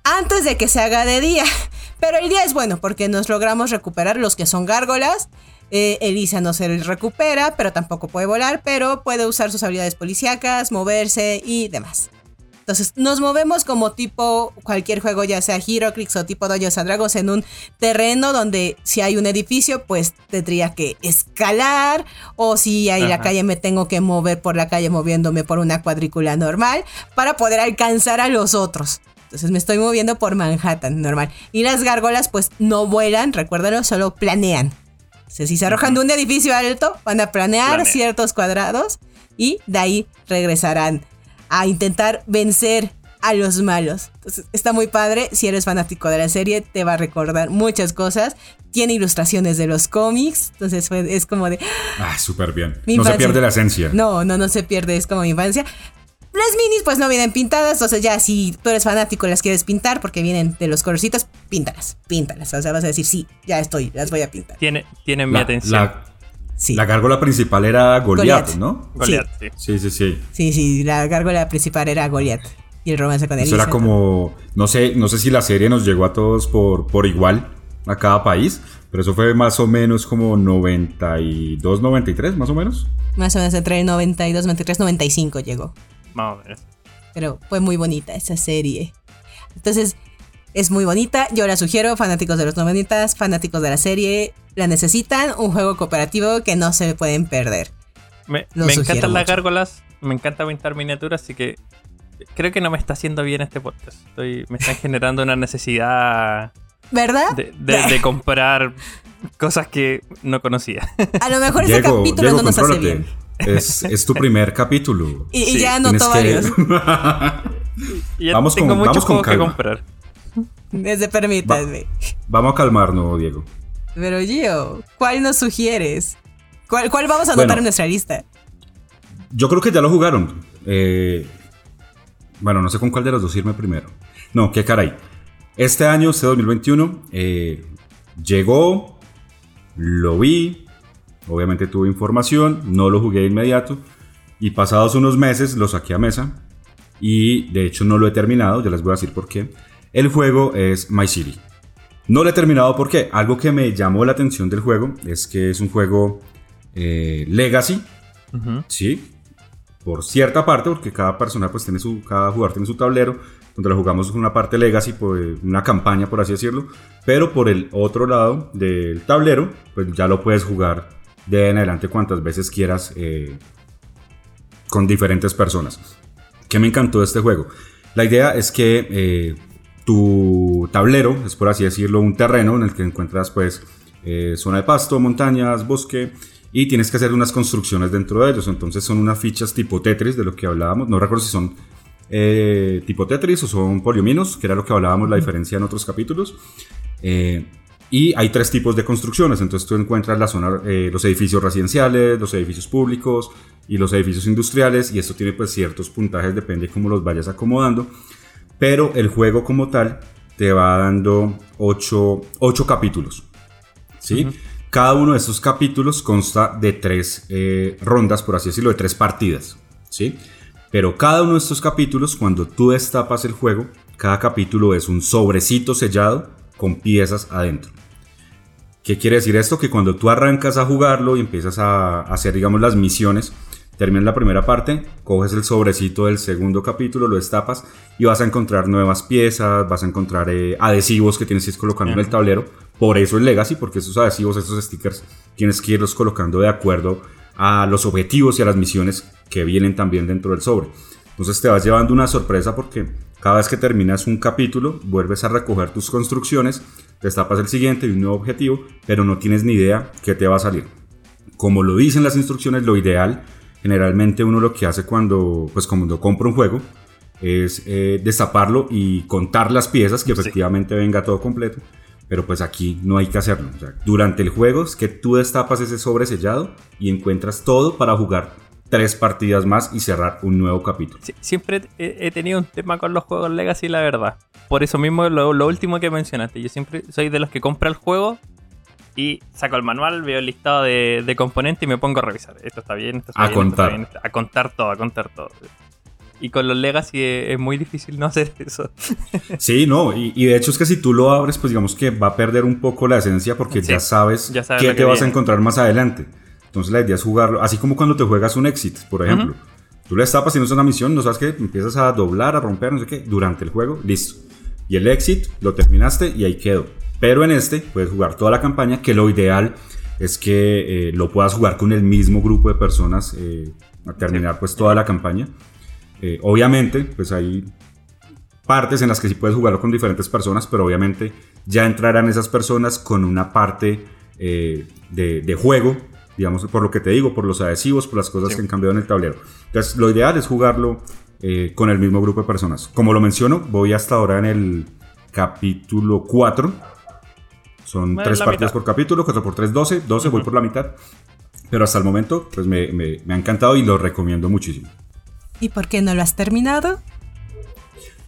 antes de que se haga de día. Pero el día es bueno porque nos logramos recuperar los que son gárgolas. Eh, Elisa no se recupera, pero tampoco puede volar, pero puede usar sus habilidades policíacas, moverse y demás. Entonces nos movemos como tipo cualquier juego, ya sea Heroclix o tipo Dungeons and Dragons, en un terreno donde si hay un edificio, pues tendría que escalar, o si hay la calle me tengo que mover por la calle moviéndome por una cuadrícula normal para poder alcanzar a los otros. Entonces me estoy moviendo por Manhattan, normal. Y las gárgolas pues no vuelan, recuérdalo, solo planean. Sea, si se arrojan de un edificio alto, van a planear Planean. ciertos cuadrados y de ahí regresarán a intentar vencer a los malos. Entonces, está muy padre. Si eres fanático de la serie, te va a recordar muchas cosas. Tiene ilustraciones de los cómics. Entonces es como de... Ah, súper bien. Mi no se infancia. pierde la esencia. No, no, no se pierde. Es como mi infancia. Las minis pues no vienen pintadas, entonces ya si tú eres fanático y las quieres pintar porque vienen de los colorcitos, píntalas, píntalas. O sea, vas a decir, sí, ya estoy, las voy a pintar. Tiene, tienen mi La, atención. la, Sí, la gárgola principal era Goliath, Goliath. ¿no? Goliath, sí. Sí, sí, sí. sí, sí, la gárgola principal era Goliath y el romance con Eso Elisa. era como, no sé, no sé si la serie nos llegó a todos por, por igual a cada país, pero eso fue más o menos como 92, 93, más o menos. Más o menos entre el 92, 93, 95 llegó. Más o menos. Pero fue muy bonita esa serie. Entonces, es muy bonita. Yo la sugiero, fanáticos de los 90, fanáticos de la serie, la necesitan. Un juego cooperativo que no se pueden perder. Me, encantan las gárgolas, me encanta pintar miniaturas, así que creo que no me está haciendo bien este podcast. Estoy, me están generando una necesidad ¿Verdad? de, de- de comprar cosas que no conocía. A lo mejor ese capítulo Diego, no nos hace bien. Es, es tu primer capítulo. Y, ya anotó Tienes que- varios. Y ya Vamos tengo con- muchos vamos con que calma. comprar. Desde permítanme. Vamos a calmarnos, Diego. Pero Gio, ¿cuál nos sugieres? ¿Cuál, cuál vamos a anotar Bueno. en nuestra lista? Yo creo que ya lo jugaron. Eh, bueno, no sé con cuál de los dos irme primero. No, qué caray. Este año, este 2021, eh, llegó, lo vi, obviamente tuve información, no lo jugué de inmediato y pasados unos meses lo saqué a mesa y de hecho no lo he terminado, ya les voy a decir por qué. El juego es My City. No lo he terminado porque algo que me llamó la atención del juego es que es un juego eh, Legacy. Sí, por cierta parte, porque cada persona pues tiene su, cada jugador tiene su tablero, donde lo jugamos una parte legacy, pues, una campaña por así decirlo, pero por el otro lado del tablero, pues ya lo puedes jugar de en adelante cuantas veces quieras eh, con diferentes personas. ¿Qué me encantó de este juego? La idea es que eh, tu tablero es por así decirlo un terreno en el que encuentras pues eh, zona de pasto, montañas, bosque y tienes que hacer unas construcciones dentro de ellos. Entonces son unas fichas tipo Tetris de lo que hablábamos. No recuerdo si son tipo Tetris o son poliominos, que era lo que hablábamos la diferencia en otros capítulos. Eh, y hay tres tipos de construcciones. Entonces tú encuentras la zona, eh, los edificios residenciales, los edificios públicos y los edificios industriales. Y esto tiene pues ciertos puntajes, depende de cómo los vayas acomodando. Pero el juego como tal te va dando 8 capítulos. ¿sí? Cada uno de estos capítulos consta de tres eh, rondas, por así decirlo, de tres partidas. ¿sí? Pero cada uno de estos capítulos, cuando tú destapas el juego, cada capítulo es un sobrecito sellado con piezas adentro. ¿Qué quiere decir esto? Que cuando tú arrancas a jugarlo y empiezas a hacer, digamos, las misiones, terminas la primera parte, coges el sobrecito del segundo capítulo, lo destapas y vas a encontrar nuevas piezas, vas a encontrar eh, adhesivos que tienes que ir colocando en el tablero. Por eso el Legacy, porque esos adhesivos, esos stickers, tienes que irlos colocando de acuerdo a los objetivos y a las misiones que vienen también dentro del sobre. Entonces te vas llevando una sorpresa porque cada vez que terminas un capítulo, vuelves a recoger tus construcciones, destapas el siguiente y un nuevo objetivo, pero no tienes ni idea qué te va a salir. Como lo dicen las instrucciones, lo ideal, generalmente uno lo que hace cuando, pues cuando compra un juego, es eh, destaparlo y contar las piezas, que Sí. efectivamente venga todo completo. Pero pues aquí no hay que hacerlo. O sea, durante el juego es que tú destapas ese sobre sellado y encuentras todo para jugar tres partidas más y cerrar un nuevo capítulo. Sí, siempre he, he tenido un tema con los juegos Legacy, la verdad. Por eso mismo, lo, lo último que mencionaste. Yo siempre soy de los que compra el juego y saco el manual, veo el listado de, de componentes y me pongo a revisar. Esto está bien, esto está A bien, esto está contar. bien, a contar todo, a contar todo. Y con los Legacy es, muy difícil no hacer eso. Sí, no, y, y de hecho es que si tú lo abres, pues digamos que va a perder un poco la esencia porque Sí, ya sabes, ya sabes qué te que vas a viene. encontrar más adelante. Entonces la idea es jugarlo, así como cuando te juegas un exit, por ejemplo. Tú le destapas y no es una misión, no sabes qué, empiezas a doblar, a romper, no sé qué, durante el juego, listo. Y el exit lo terminaste y ahí quedó. Pero en este puedes jugar toda la campaña, que lo ideal es que eh, lo puedas jugar con el mismo grupo de personas eh, a terminar pues toda la campaña. Eh, obviamente, pues hay partes en las que sí puedes jugarlo con diferentes personas, pero obviamente ya entrarán esas personas con una parte eh, de, de juego, digamos, por lo que te digo, por los adhesivos, por las cosas Sí. que han cambiado en el tablero. Entonces, lo ideal es jugarlo eh, con el mismo grupo de personas. Como lo menciono, voy hasta ahora en el capítulo 4. Son Bueno, tres partidas mitad. por capítulo, 4 por 3, 12. 12, voy por la mitad. Pero hasta el momento, pues me, me- me ha encantado y lo recomiendo muchísimo. ¿Y por qué no lo has terminado?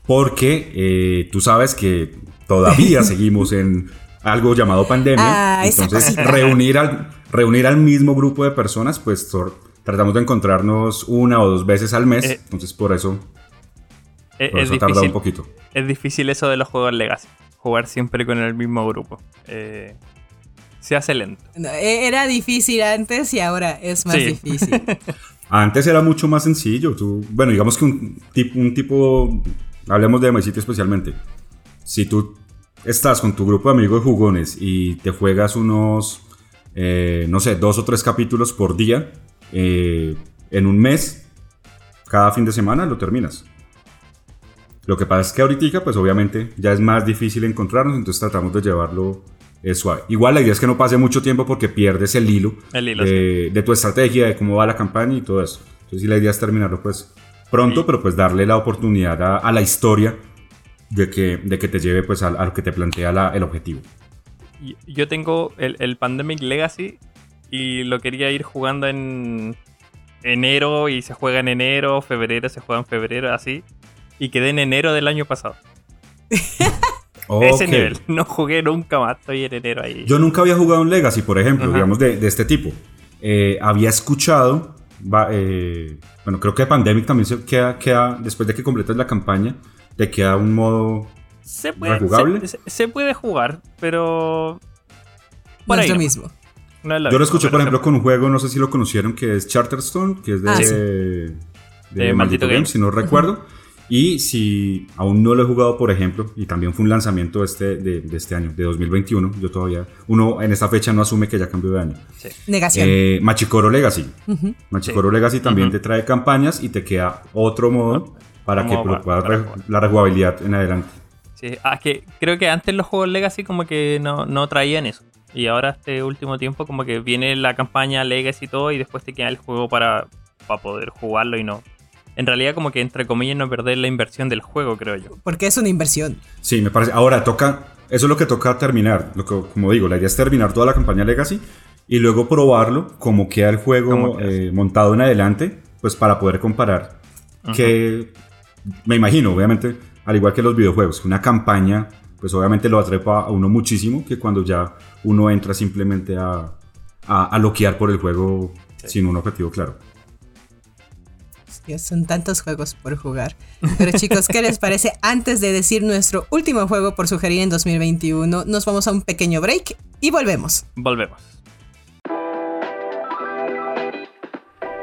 Porque eh, tú sabes que todavía seguimos en algo llamado pandemia. Ah, entonces, reunir al, reunir al mismo grupo de personas, pues tratamos de encontrarnos una o dos veces al mes. Eh, entonces, por eso, por es eso ha tardado difícil, un poquito. es difícil eso de los juegos Legacy. Jugar siempre con el mismo grupo. Eh, se hace lento. No, e- Era difícil antes y ahora es más Sí. difícil. Antes era mucho más sencillo. Tú, bueno, digamos que un tipo, un tipo, hablemos de MyCity especialmente. Si tú estás con tu grupo de amigos jugones y te juegas unos, eh, no sé, dos o tres capítulos por día, eh, en un mes, cada fin de semana lo terminas. Lo que pasa es que ahorita, pues obviamente ya es más difícil encontrarnos, entonces tratamos de llevarlo eh, suave. Igual la idea es que no pase mucho tiempo porque pierdes el hilo, El hilo, de, de tu estrategia, de cómo va la campaña y todo eso. Entonces sí, la idea es terminarlo pues pronto, Sí. pero pues darle la oportunidad a, a la historia de que, de que te lleve pues a, a lo que te plantea la- el objetivo. Yo tengo el, el Pandemic Legacy y lo quería ir jugando en enero y se juega en enero, febrero se juega en febrero, así. Y quedé en enero del año pasado. Ese Ok. nivel. No jugué nunca más, estoy en enero ahí. Yo nunca había jugado un Legacy, por ejemplo, Ajá. digamos de, de este tipo. Eh, había escuchado, va- eh, bueno, creo que Pandemic también se queda, queda, después de que completas la campaña, te queda un modo... se, puede, ¿rejugable? se, se- se puede jugar, pero... Por no ahí es lo nomás. mismo. No es lo Yo lo escuché, por ejemplo, con un juego, no sé si lo conocieron, que es Charterstone, que es de, Ah, sí. de, De Maldito Maldito Games, Games. si no recuerdo. Y si aún no lo he jugado, por ejemplo, y también fue un lanzamiento este, de, de este año, de 2021, yo todavía, uno en esta fecha no asume que ya cambió de año. Sí. Negación. Eh, Machicoro Legacy. Ujú. Machicoro Sí. Legacy también Ujú. te trae campañas y te queda otro modo para que Como lo para- puedas para re- la rejugabilidad en adelante. Sí, ah, que creo que antes los juegos Legacy como que no, no traían eso. Y ahora este último tiempo como que viene la campaña Legacy y todo y después te queda el juego para, para poder jugarlo y no. En realidad como que entre comillas no perder la inversión del juego, creo yo. Porque es una inversión. Sí, me parece. Ahora toca, eso es lo que toca terminar. Lo que, como digo, la idea es terminar toda la campaña Legacy y luego probarlo como queda el juego queda. eh, montado en adelante, pues para poder comparar. Que me imagino, obviamente, al igual que los videojuegos, una campaña, pues obviamente lo atrepa a uno muchísimo que cuando ya uno entra simplemente a, a, a loquear por el juego sin un objetivo claro. Dios, son tantos juegos por jugar. Pero chicos, ¿qué les parece? Antes de decir nuestro último juego por sugerir en 2021, nos vamos a un pequeño break y volvemos. Volvemos.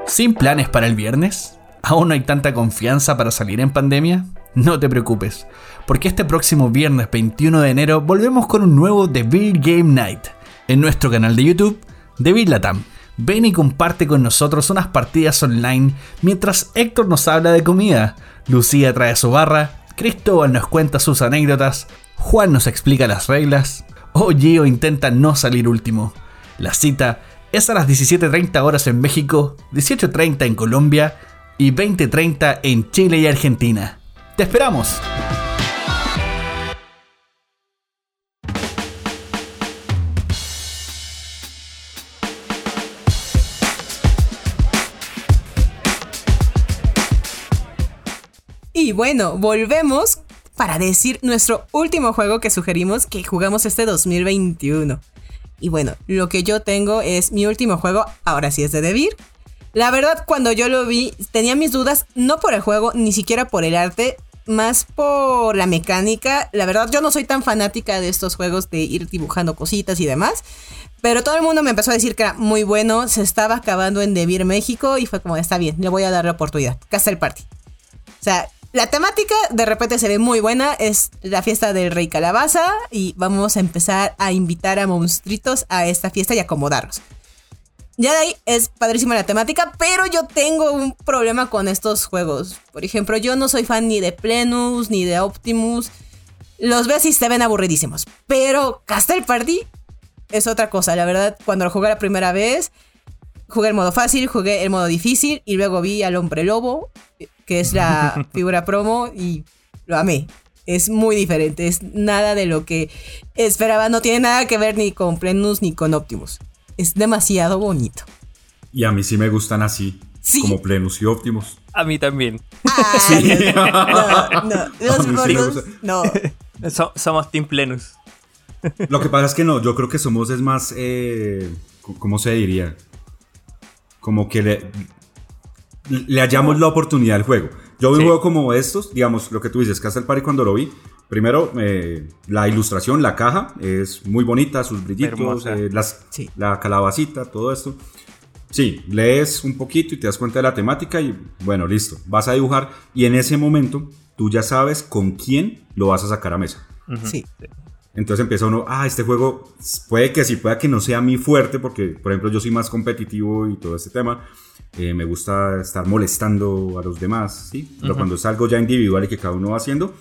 ¿Sin planes para el viernes? ¿Aún no hay tanta confianza para salir en pandemia? No te preocupes, porque este próximo viernes 21 de enero volvemos con un nuevo The Beer Game Night en nuestro canal de YouTube, The Beer Latam. Ven y comparte con nosotros unas partidas online mientras Héctor nos habla de comida, Lucía trae su barra, Cristóbal nos cuenta sus anécdotas, Juan nos explica las reglas, o Gio intenta no salir último. La cita es a las 17.30 horas en México, 18.30 en Colombia y 20.30 en Chile y Argentina. ¡Te esperamos! Y bueno, volvemos para decir nuestro último juego que sugerimos que jugamos este 2021. Y bueno, lo que yo tengo es mi último juego, ahora sí es de Devir. La verdad, cuando yo lo vi, tenía mis dudas, no por el juego, ni siquiera por el arte, más por la mecánica. La verdad, yo no soy tan fanática de estos juegos de ir dibujando cositas y demás. Pero todo el mundo me empezó a decir que era muy bueno, se estaba acabando en Devir México y fue como, está bien, le voy a dar la oportunidad. Castle Party. O sea, la temática de repente se ve muy buena, es la fiesta del rey calabaza y vamos a empezar a invitar a monstruitos a esta fiesta y acomodarlos. Ya de ahí es padrísima la temática, pero yo tengo un problema con estos juegos. Por ejemplo, yo no soy fan ni de Plenus ni de Optimus. Los ves y se ven aburridísimos. Pero Castle Party es otra cosa. La verdad, cuando lo jugué la primera vez, jugué el modo fácil, jugué el modo difícil y luego vi al hombre lobo, que es la figura promo, y lo amé. Es muy diferente, es nada de lo que esperaba, no tiene nada que ver ni con Plenus ni con Optimus. Es demasiado bonito. Y a mí sí me gustan así, Sí. como Plenus y Optimus. A mí también. Ay, no, no, los sí gordos, no. So- somos Team Plenus. Lo que pasa es que no, yo creo que somos es más, eh, ¿cómo se diría? Como que le, le hallamos la oportunidad al juego. Yo vi Sí. un juego como estos, digamos, lo que tú dices, Castle Party cuando lo vi. Primero, eh, la ilustración, la caja, es muy bonita, sus brillitos, eh, las, Sí. la calabacita, todo esto. Sí, lees un poquito y te das cuenta de la temática y bueno, listo, vas a dibujar y en ese momento tú ya sabes con quién lo vas a sacar a mesa. Ujú. Sí. Entonces empieza uno, ah, este juego puede que sí, pueda que no sea mi fuerte, porque por ejemplo yo soy más competitivo y todo este tema. Eh, me gusta estar molestando a los demás, ¿sí? Pero cuando es algo ya individual y que cada uno va haciendo,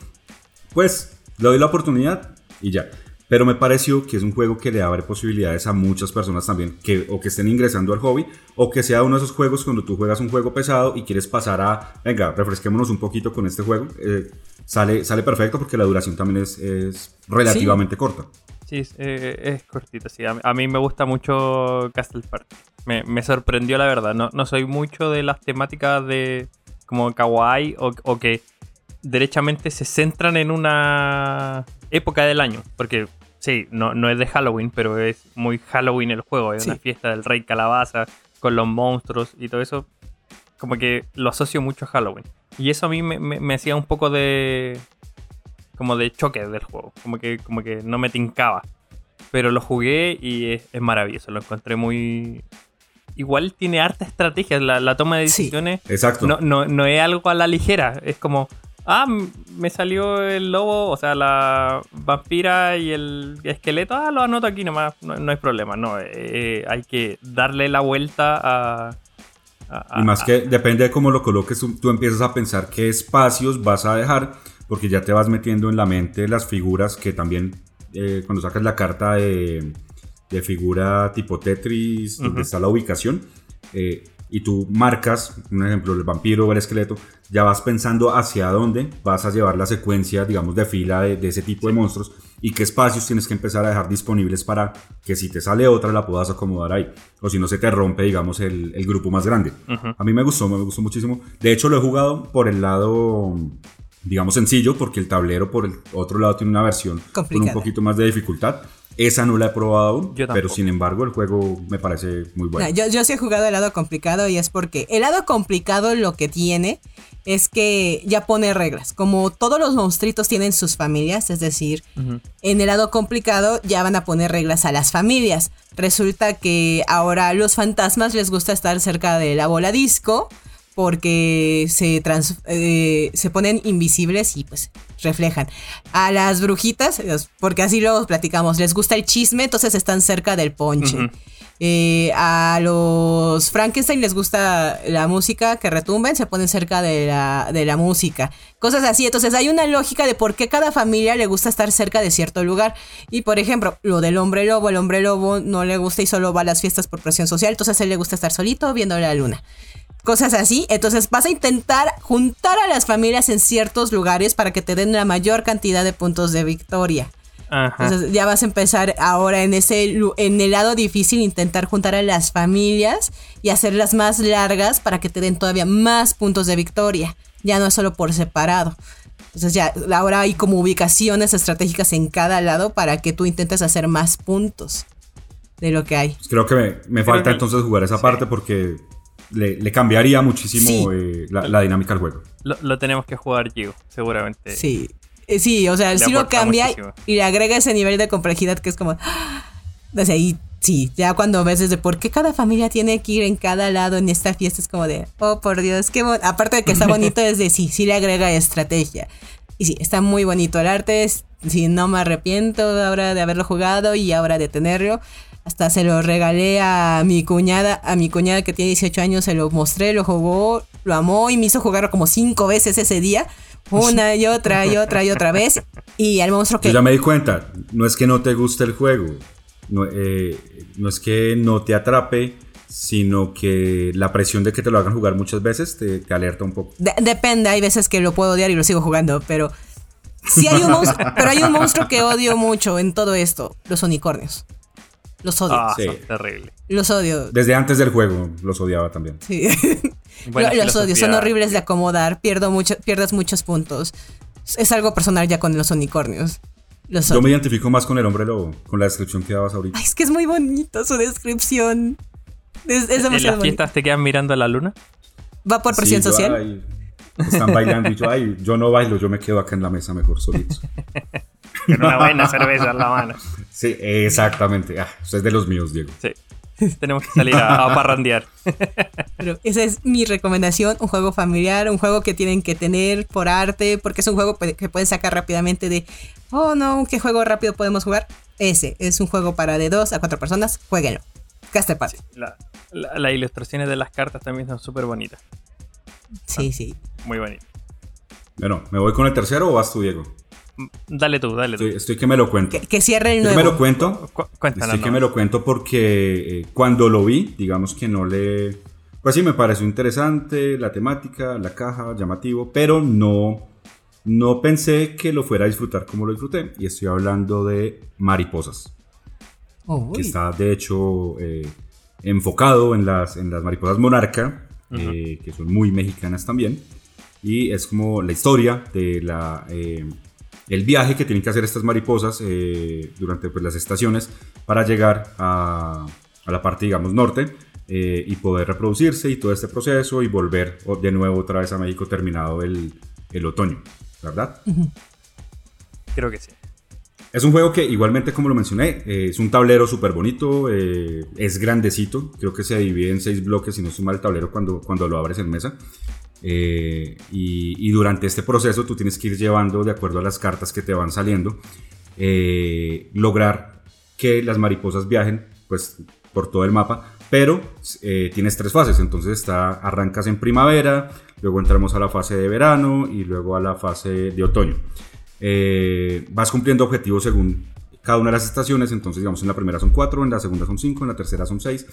pues le doy la oportunidad y ya. Pero me pareció que es un juego que le abre posibilidades a muchas personas también, que o que estén ingresando al hobby, o que sea uno de esos juegos cuando tú juegas un juego pesado y quieres pasar a, venga, refresquémonos un poquito con este juego. Eh, sale, sale perfecto porque la duración también es, es relativamente corta. Sí, es, eh, cortita, sí. A, mí me gusta mucho Castle Park. Me, me sorprendió la verdad. No, no, soy mucho de las temáticas de como kawaii o, o que derechamente se centran en una época del año. Porque Sí, no, no es de Halloween, pero es muy Halloween el juego. Es una fiesta del rey calabaza con los monstruos y todo eso. Como que lo asocio mucho a Halloween. Y eso a mí me, hacía un poco de. como de choque del juego. Como que, como que no me tincaba. Pero lo jugué y es, maravilloso. Lo encontré muy. Igual tiene harta estrategia. La, toma de decisiones. exacto. No, no, no es algo a la ligera. Es como Ah, me salió el lobo, o sea, la vampira y el esqueleto. Ah, lo anoto aquí nomás, no, hay problema. No, eh, hay que darle la vuelta a, y más que depende de cómo lo coloques, tú, empiezas a pensar qué espacios vas a dejar, porque ya te vas metiendo en la mente las figuras que también, eh, cuando sacas la carta de, figura tipo Tetris, donde está la ubicación, eh, y tú marcas, un ejemplo, el vampiro o el esqueleto, ya vas pensando hacia dónde vas a llevar la secuencia, digamos, de fila de, ese tipo de monstruos y qué espacios tienes que empezar a dejar disponibles para que si te sale otra la puedas acomodar ahí. O si no se te rompe, digamos, el, grupo más grande. A mí me gustó, me gustó muchísimo. De hecho, lo he jugado por el lado digamos sencillo porque el tablero por el otro lado tiene una versión con un poquito más de dificultad esa no la he probado aún, pero sin embargo el juego me parece muy bueno. yo, yo sí he jugado el lado complicado y es porque el lado complicado lo que tiene es que ya pone reglas. Como todos los monstruitos tienen sus familias, es decir, en el lado complicado ya van a poner reglas a las familias. Resulta que ahora a los fantasmas les gusta estar cerca de la bola disco porque se, eh, se ponen invisibles y pues reflejan. A las brujitas, porque así lo platicamos, les gusta el chisme, entonces están cerca del ponche. Eh, a los Frankenstein les gusta la música que retumben, se ponen cerca de la, de la música. Cosas así. Entonces hay una lógica de por qué cada familia le gusta estar cerca de cierto lugar. Y por ejemplo, lo del hombre lobo, el hombre lobo no le gusta y solo va a las fiestas por presión social. Entonces a él le gusta estar solito viendo la luna cosas así. Entonces vas a intentar juntar a las familias en ciertos lugares para que te den la mayor cantidad de puntos de victoria. Entonces ya vas a empezar ahora en ese en el lado difícil intentar juntar a las familias y hacerlas más largas para que te den todavía más puntos de victoria. Ya no es solo por separado. Entonces ya ahora hay como ubicaciones estratégicas en cada lado para que tú intentes hacer más puntos de lo que hay. Pues creo que me, falta entonces jugar esa parte porque le, cambiaría muchísimo eh, la, dinámica al juego. Lo, tenemos que jugar, Gio, seguramente. Sí. Eh, sí, o sea, sí lo cambia y le agrega ese nivel de complejidad que es como. Desde ahí, sí, ya cuando ves desde por qué cada familia tiene que ir en cada lado en esta fiesta, es como de, oh por Dios, qué Aparte de que está bonito, es de sí, sí le agrega estrategia. Y sí, está muy bonito el arte. sí, no me arrepiento ahora de haberlo jugado y ahora de tenerlo. Hasta se lo regalé a mi cuñada, a mi cuñada que tiene 18 años, se lo mostré, lo jugó, lo amó y me hizo jugar como cinco veces ese día. Una y otra y otra y otra vez. Y al monstruo que... Yo ya me di cuenta, no es que no te guste el juego, no, eh, es que no te atrape, sino que la presión de que te lo hagan jugar muchas veces te, alerta un poco. depende, hay veces que lo puedo odiar y lo sigo jugando, pero sí hay un monstruo, pero hay un monstruo que odio mucho en todo esto, los unicornios. Los odio. Ah, terrible. Los odio. Desde antes del juego los odiaba también. Sí. los odio, son horribles de acomodar, pierdo mucho, pierdes muchos puntos. Es algo personal ya con los unicornios. Yo me identifico más con el hombre lobo, con la descripción que dabas ahorita. Ay, es que es muy bonito su descripción. Es, es ¿En las fiestas te quedan mirando a la luna? ¿Va por presión social? están bailando y yo, ay, yo no bailo, yo me quedo acá en la mesa mejor solito. Con una buena cerveza en la mano. Sí, exactamente. Ah, usted es de los míos, Diego. Sí. Tenemos que salir a, a parrandear. Pero esa es mi recomendación, un juego familiar, un juego que tienen que tener por arte, porque es un juego que pueden sacar rápidamente de, oh no, ¿qué juego rápido podemos jugar? Ese, es un juego para de dos a cuatro personas, jueguenlo. Caster. La- la- las ilustraciones de las cartas también son súper bonitas. Sí, sí. Muy bonitas. Bueno, ¿me voy con el tercero o vas tú, Diego? Dale tú, dale tú. Estoy, estoy que me lo cuento. Que, que cierre el Estoy que me lo cuento. Cu- cuéntanos, Estoy que me lo cuento porque eh, cuando lo vi, digamos que no le... Pues sí, me pareció interesante la temática, la caja, llamativo, pero no, no pensé que lo fuera a disfrutar como lo disfruté. Y estoy hablando de mariposas, Uy. que está de hecho eh, enfocado en las, en las mariposas monarca, eh, que son muy mexicanas también. Y es como la historia de la... eh, el viaje que tienen que hacer estas mariposas eh, durante pues, las estaciones para llegar a, a la parte, digamos, norte eh, y poder reproducirse y todo este proceso y volver de nuevo otra vez a México terminado el, el otoño, ¿verdad? Creo que sí. Es un juego que igualmente como lo mencioné, eh, es un tablero súper bonito, eh, es grandecito, creo que se divide en seis bloques y no suma el tablero cuando, cuando lo abres en mesa. Eh, y, y durante este proceso tú tienes que ir llevando, de acuerdo a las cartas que te van saliendo, eh, lograr que las mariposas viajen pues, por todo el mapa, pero eh, tienes tres fases, entonces está, arrancas en primavera, luego entramos a la fase de verano y luego a la fase de otoño. Eh, vas cumpliendo objetivos según cada una de las estaciones, entonces digamos en la primera son cuatro, en la segunda son cinco, en la tercera son seis,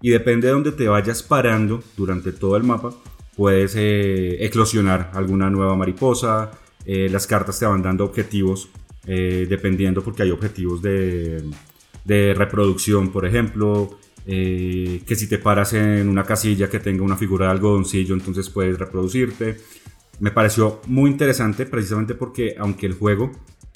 y depende de donde te vayas parando durante todo el mapa, puedes eh, eclosionar alguna nueva mariposa, eh, las cartas te van dando objetivos eh, dependiendo porque hay objetivos de, de reproducción, por ejemplo, eh, que si te paras en una casilla que tenga una figura de algodoncillo, entonces puedes reproducirte. Me pareció muy interesante precisamente porque aunque el juego,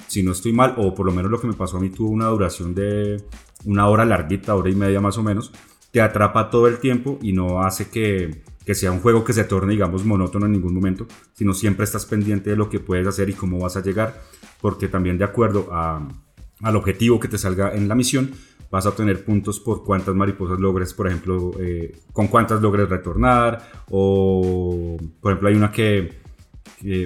si no estoy mal, o por lo menos lo que me pasó a mí, tuvo una duración de una hora larguita, hora y media más o menos, te atrapa todo el tiempo y no hace que, que sea un juego que se torne, digamos, monótono en ningún momento, sino siempre estás pendiente de lo que puedes hacer y cómo vas a llegar, porque también de acuerdo al objetivo que te salga en la misión, vas a obtener puntos por cuántas mariposas logres, por ejemplo, eh, con cuántas logres retornar, o por ejemplo hay una que,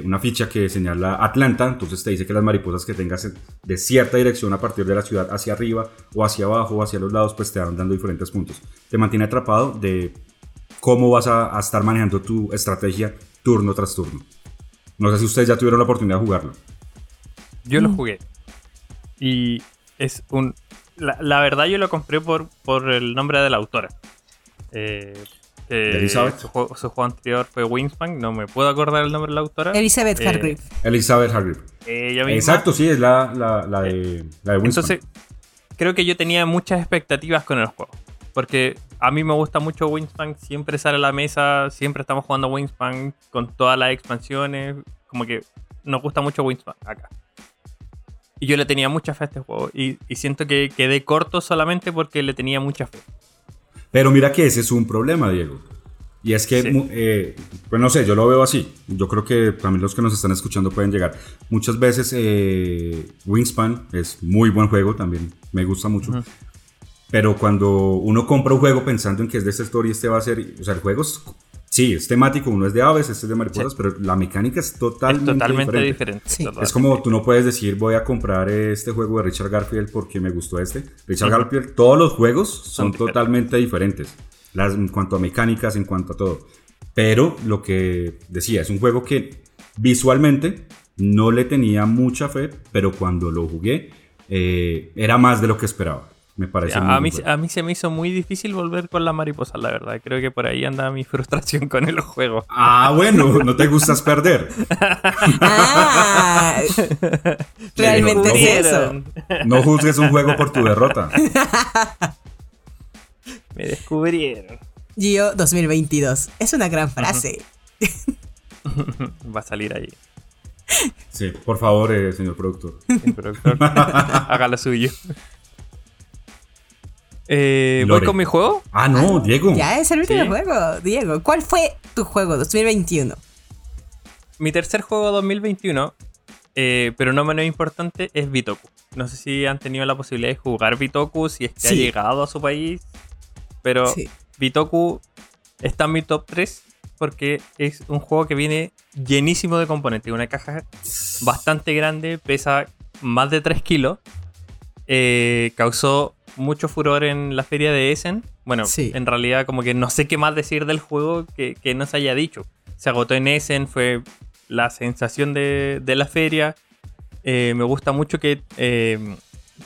una ficha que señala Atlanta, entonces te dice que las mariposas que tengas en- de cierta dirección a partir de la ciudad hacia arriba o hacia abajo o hacia los lados, pues te van dando diferentes puntos. Te mantiene atrapado de cómo vas a, a estar manejando tu estrategia turno tras turno. No sé si ustedes ya tuvieron la oportunidad de jugarlo. Yo lo jugué. Y es un. La, la verdad, yo lo compré por, por el nombre de la autora. Eh, eh, ¿De Elizabeth? Su juego, su juego anterior fue Wingspan. No me puedo acordar el nombre de la autora. Elizabeth Eh. Elizabeth Hargrave. Ella misma. Exacto, sí, es la, la, la de, la de. Entonces, creo que yo tenía muchas expectativas con el juego. Porque a mí me gusta mucho Wingspan, siempre sale a la mesa, siempre estamos jugando Wingspan con todas las expansiones. Como que nos gusta mucho Wingspan acá. Y yo le tenía mucha fe a este juego. Y, y siento que quedé corto solamente porque le tenía mucha fe. Pero mira que ese es un problema, Diego. Y es que, Sí. eh, pues no sé, yo lo veo así. Yo creo que también los que nos están escuchando pueden llegar. Muchas veces eh, Wingspan es muy buen juego, también me gusta mucho. Pero cuando uno compra un juego pensando en que es de esta historia y este va a ser, o sea, el juego es, sí, es temático, uno es de aves, este es de mariposas, Sí. pero la mecánica es Es totalmente, totalmente diferente. diferente. Sí. totalmente. Es como tú no puedes decir voy a comprar este juego de Richard Garfield porque me gustó este. Richard Ujú. Garfield, todos los juegos son, diferentes. totalmente diferentes. Las, en cuanto a mecánicas, en cuanto a todo. Pero lo que decía, es un juego que visualmente no le tenía mucha fe, pero cuando lo jugué eh, era más de lo que esperaba. Me parece. muy A, mí, a mí se me hizo muy difícil volver con la mariposa, la verdad. Creo que por ahí anda mi frustración con el juego. Ah, bueno, no te gustas perder. Ah, realmente no, es eso. No juzgues un juego por tu derrota. Me descubrieron. Gio 2022. Es una gran frase. Va a salir ahí. Sí, por favor, eh, señor productor. El productor. Haga lo suyo. Eh, ¿Voy con mi juego? Ah, no, Diego. Ya es el último Sí. juego, Diego. ¿Cuál fue tu juego 2021? Mi tercer juego 2021, eh, pero no menos importante, es Bitoku. No sé si han tenido la posibilidad de jugar Bitoku, si es que ha llegado a su país. pero Sí. Bitoku está en mi top 3 porque es un juego que viene llenísimo de componentes. Una caja bastante grande, pesa más de 3 kilos. eh, causó mucho furor en la feria de Essen. Bueno, Sí. en realidad como que no sé qué más decir del juego que, que no se haya dicho. Se agotó en Essen, fue la sensación de, de la feria. Eh, me gusta mucho que, eh,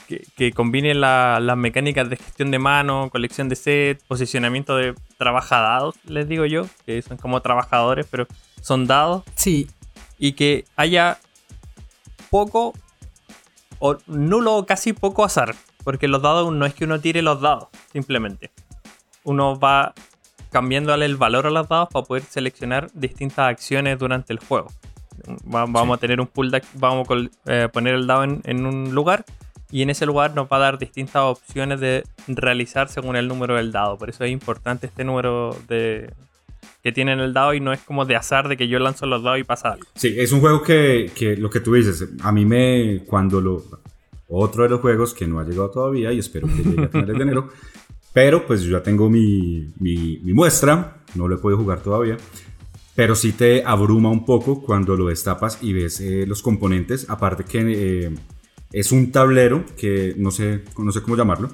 que, que combine la- las mecánicas de gestión de mano, colección de set, posicionamiento de trabajadados, les digo yo, que son como trabajadores, pero son dados Sí, y que haya poco o nulo o casi poco azar. Porque los dados no es que uno tire los dados, simplemente. Uno va cambiándole el valor a los dados para poder seleccionar distintas acciones durante el juego. Va- vamos a tener un pool de, vamos a eh, poner el dado en, en un lugar y en ese lugar nos va a dar distintas opciones de realizar según el número del dado. Por eso es importante este número de que tiene en el dado y no es como de azar de que yo lanzo los dados y pasa algo. Sí, es un juego que, que lo que tú dices, a mí me, cuando lo, otro de los juegos que no ha llegado todavía y espero que llegue a finales de enero, pero pues yo ya tengo mi, mi, mi muestra, no lo he podido jugar todavía, pero sí te abruma un poco cuando lo destapas y ves eh, los componentes, aparte que eh, es un tablero que no sé, no sé cómo llamarlo,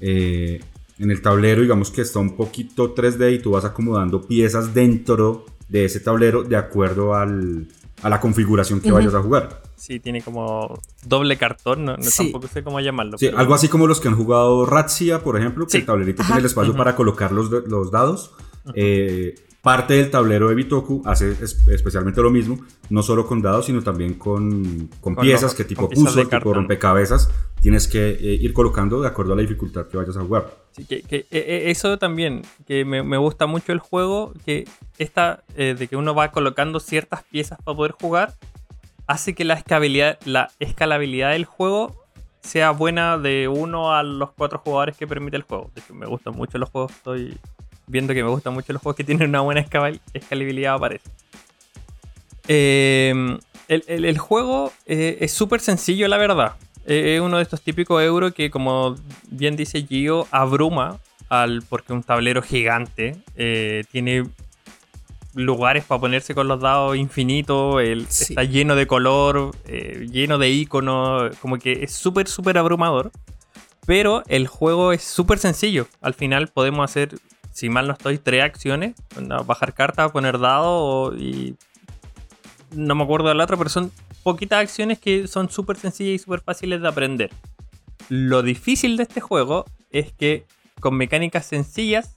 eh, en el tablero digamos que está un poquito 3D y tú vas acomodando piezas dentro de ese tablero de acuerdo al, a la configuración que vayas a jugar. Sí, tiene como doble cartón, no, no- Sí. tampoco sé cómo llamarlo. Sí, pero- algo así como los que han jugado Ratsia, por ejemplo, que Sí. el tablerito Ajá. tiene el espacio para colocar los, los dados. Eh, parte del tablero de Bitoku hace es- especialmente lo mismo, no solo con dados, sino también con, con Con piezas que tipo puzzle, tipo rompecabezas, tienes que eh, ir colocando de acuerdo a la dificultad que vayas a jugar. Sí, que, que, eh, eh, eso también, que me, me gusta mucho el juego, que esta eh, de que uno va colocando ciertas piezas para poder jugar, hace que la escalabilidad, la escalabilidad del juego sea buena de uno a los cuatro jugadores que permite el juego. De hecho, me gustan mucho los juegos, estoy viendo que me gustan mucho los juegos que tienen una buena escala- escalabilidad, parece. Eh, el, el- el juego eh, es súper sencillo, la verdad. Eh, es uno de estos típicos euro que, como bien dice Gio, abruma al porque un tablero gigante eh, tiene lugares para ponerse con los dados infinitos, Sí. está lleno de color, eh, lleno de iconos, como que es súper, súper abrumador. Pero el juego es súper sencillo. Al final podemos hacer, si mal no estoy, tres acciones. Bajar cartas, poner dados o- y... No me acuerdo de la otra, pero son poquitas acciones que son súper sencillas y súper fáciles de aprender. Lo difícil de este juego es que con mecánicas sencillas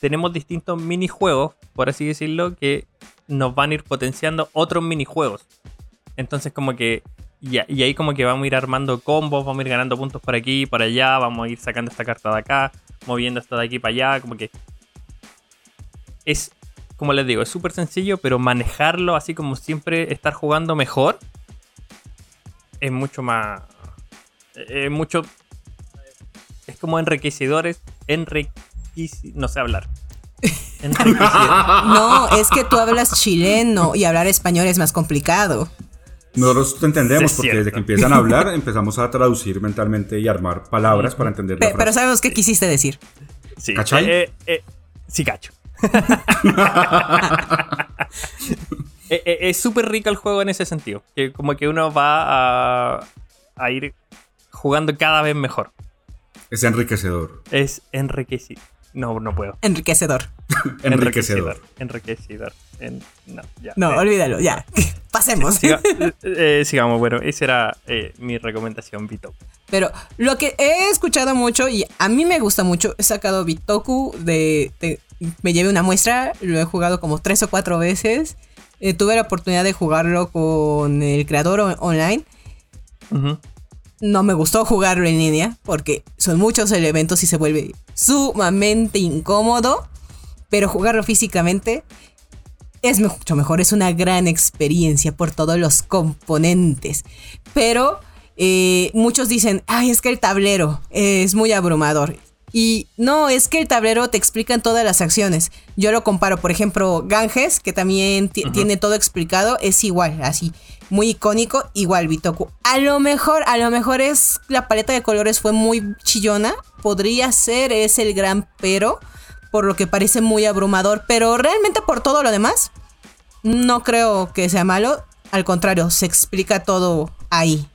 tenemos distintos minijuegos, por así decirlo, que nos van a ir potenciando otros minijuegos. Entonces como que... Y, ahí como que vamos a ir armando combos, vamos a ir ganando puntos por aquí por allá, vamos a ir sacando esta carta de acá, moviendo esta de aquí para allá, como que... Es, como les digo, es súper sencillo, pero manejarlo así como siempre, estar jugando mejor, es mucho más... Es mucho... Es como enriquecedores, enriqueci- no sé hablar. No, es que tú hablas chileno y hablar español es más complicado. Nosotros te entendemos Sí, porque cierto. desde que empiezan a hablar empezamos a traducir mentalmente y armar palabras para entender la Pe- pero sabemos qué quisiste decir. Sí, ¿Cachai? eh, eh, eh, sí, cacho. Eh, eh, es súper rico el juego en ese sentido. Que como que uno va a, a ir jugando cada vez mejor. Es enriquecedor. Es enriquecido. No, no puedo. Enriquecedor. Enriquecedor. Enriquecedor. En- no, ya. No, Eh, olvídalo, ya. Pasemos. siga- eh, eh, sigamos, bueno, esa era eh, mi recomendación, Vito. Pero lo que he escuchado mucho y a mí me gusta mucho, he sacado Bitoku de, de- me llevé una muestra, lo he jugado como tres o cuatro veces. Eh, tuve la oportunidad de jugarlo con el creador on- online. No me gustó jugarlo en línea porque son muchos elementos y se vuelve sumamente incómodo. Pero jugarlo físicamente es mucho mejor, es una gran experiencia por todos los componentes. Pero eh, muchos dicen, ay, es que el tablero es muy abrumador. Y no, es que el tablero te explica todas las acciones. Yo lo comparo, por ejemplo, Ganges, que también tiene todo explicado, es igual, así, muy icónico, igual Bitoku. A lo mejor, a lo mejor es la paleta de colores fue muy chillona, podría ser, es el gran pero, por lo que parece muy abrumador, pero realmente por todo lo demás, no creo que sea malo, al contrario, se explica todo ahí.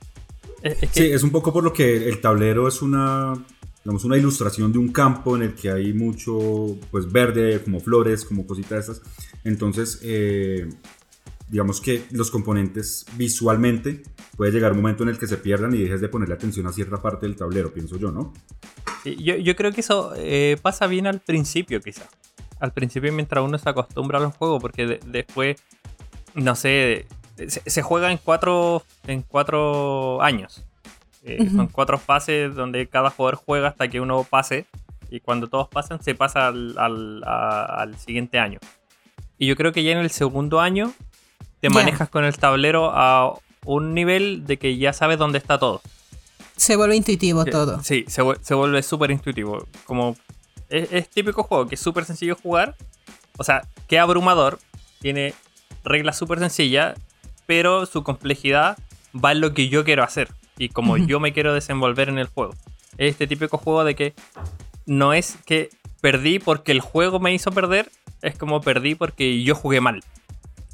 Sí, es un poco por lo que el tablero es una digamos, una ilustración de un campo en el que hay mucho, pues, verde, como flores, como cositas de estas. Entonces, eh, digamos que los componentes visualmente puede llegar un momento en el que se pierdan y dejes de ponerle atención a cierta parte del tablero, pienso yo, ¿no? yo, yo, creo que eso eh, pasa bien al principio, quizá. Al principio, mientras uno se acostumbra a los juegos, porque después, no sé, se, se, juega en cuatro, en cuatro años. Eh, son cuatro fases donde cada jugador juega hasta que uno pase. Y cuando todos pasan, se pasa al, siguiente año. Y yo creo que ya en el segundo año te manejas con el tablero a un nivel de que ya sabes dónde está todo. Se vuelve intuitivo todo. Sí, se, vuelve súper intuitivo. Como es, típico juego que es súper sencillo jugar. O sea, que abrumador. Tiene reglas súper sencillas, pero su complejidad va en lo que yo quiero hacer y como yo me quiero desenvolver en el juego. Este típico juego de que no es que perdí porque el juego me hizo perder, es como perdí porque yo jugué mal.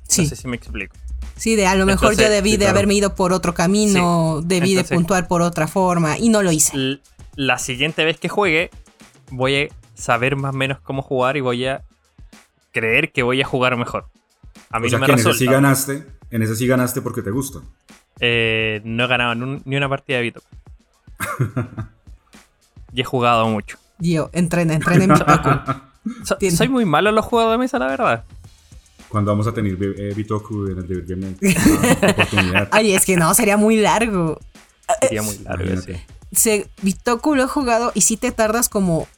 Sí. No sé si me explico. Sí, de a lo mejor yo debí de haberme ido por otro camino, debí de puntuar por otra forma y no lo hice. La siguiente vez que juegue, voy a saber más o menos cómo jugar y voy a creer que voy a jugar mejor. A mí no me que en ese sí ganaste, en ese sí ganaste porque te gusta. Eh, no he ganado ni una partida de Vito. y he jugado mucho. Yo, entrena, entrena en so, soy muy malo en los juegos de mesa, la verdad. Cuando vamos a tener eh, Bitoku en el Divergent oportunidad. Ay, es que no, sería muy largo. Sería muy largo, sí. Se, Bitoku lo he jugado y si te tardas como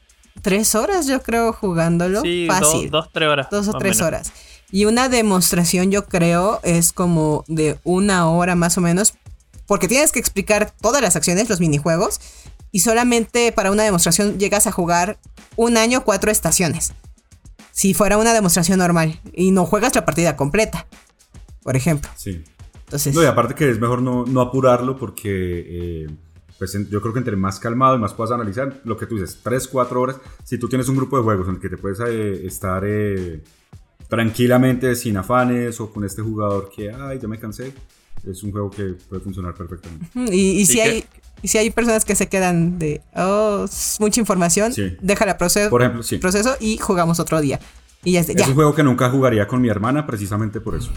tres horas, yo creo, jugándolo. Sí, Fácil. dos, tres horas. Dos o tres horas. Y una demostración yo creo es como de una hora más o menos, porque tienes que explicar todas las acciones, los minijuegos, y solamente para una demostración llegas a jugar un año cuatro estaciones. Si fuera una demostración normal y no juegas la partida completa, por ejemplo. Sí. Entonces, no, y aparte que es mejor no, apurarlo porque... Eh, pues yo creo que entre más calmado y más puedas analizar lo que tú dices, 3, 4 horas, si tú tienes un grupo de juegos en el que te puedes eh, estar eh, tranquilamente, sin afanes o con este jugador que, ay, ya me cansé, es un juego que puede funcionar perfectamente. Y, si, hay, si hay personas que se quedan de, oh, mucha información, déjala proceso, por ejemplo, proceso y jugamos otro día. Y ya, es un juego que nunca jugaría con mi hermana precisamente por eso.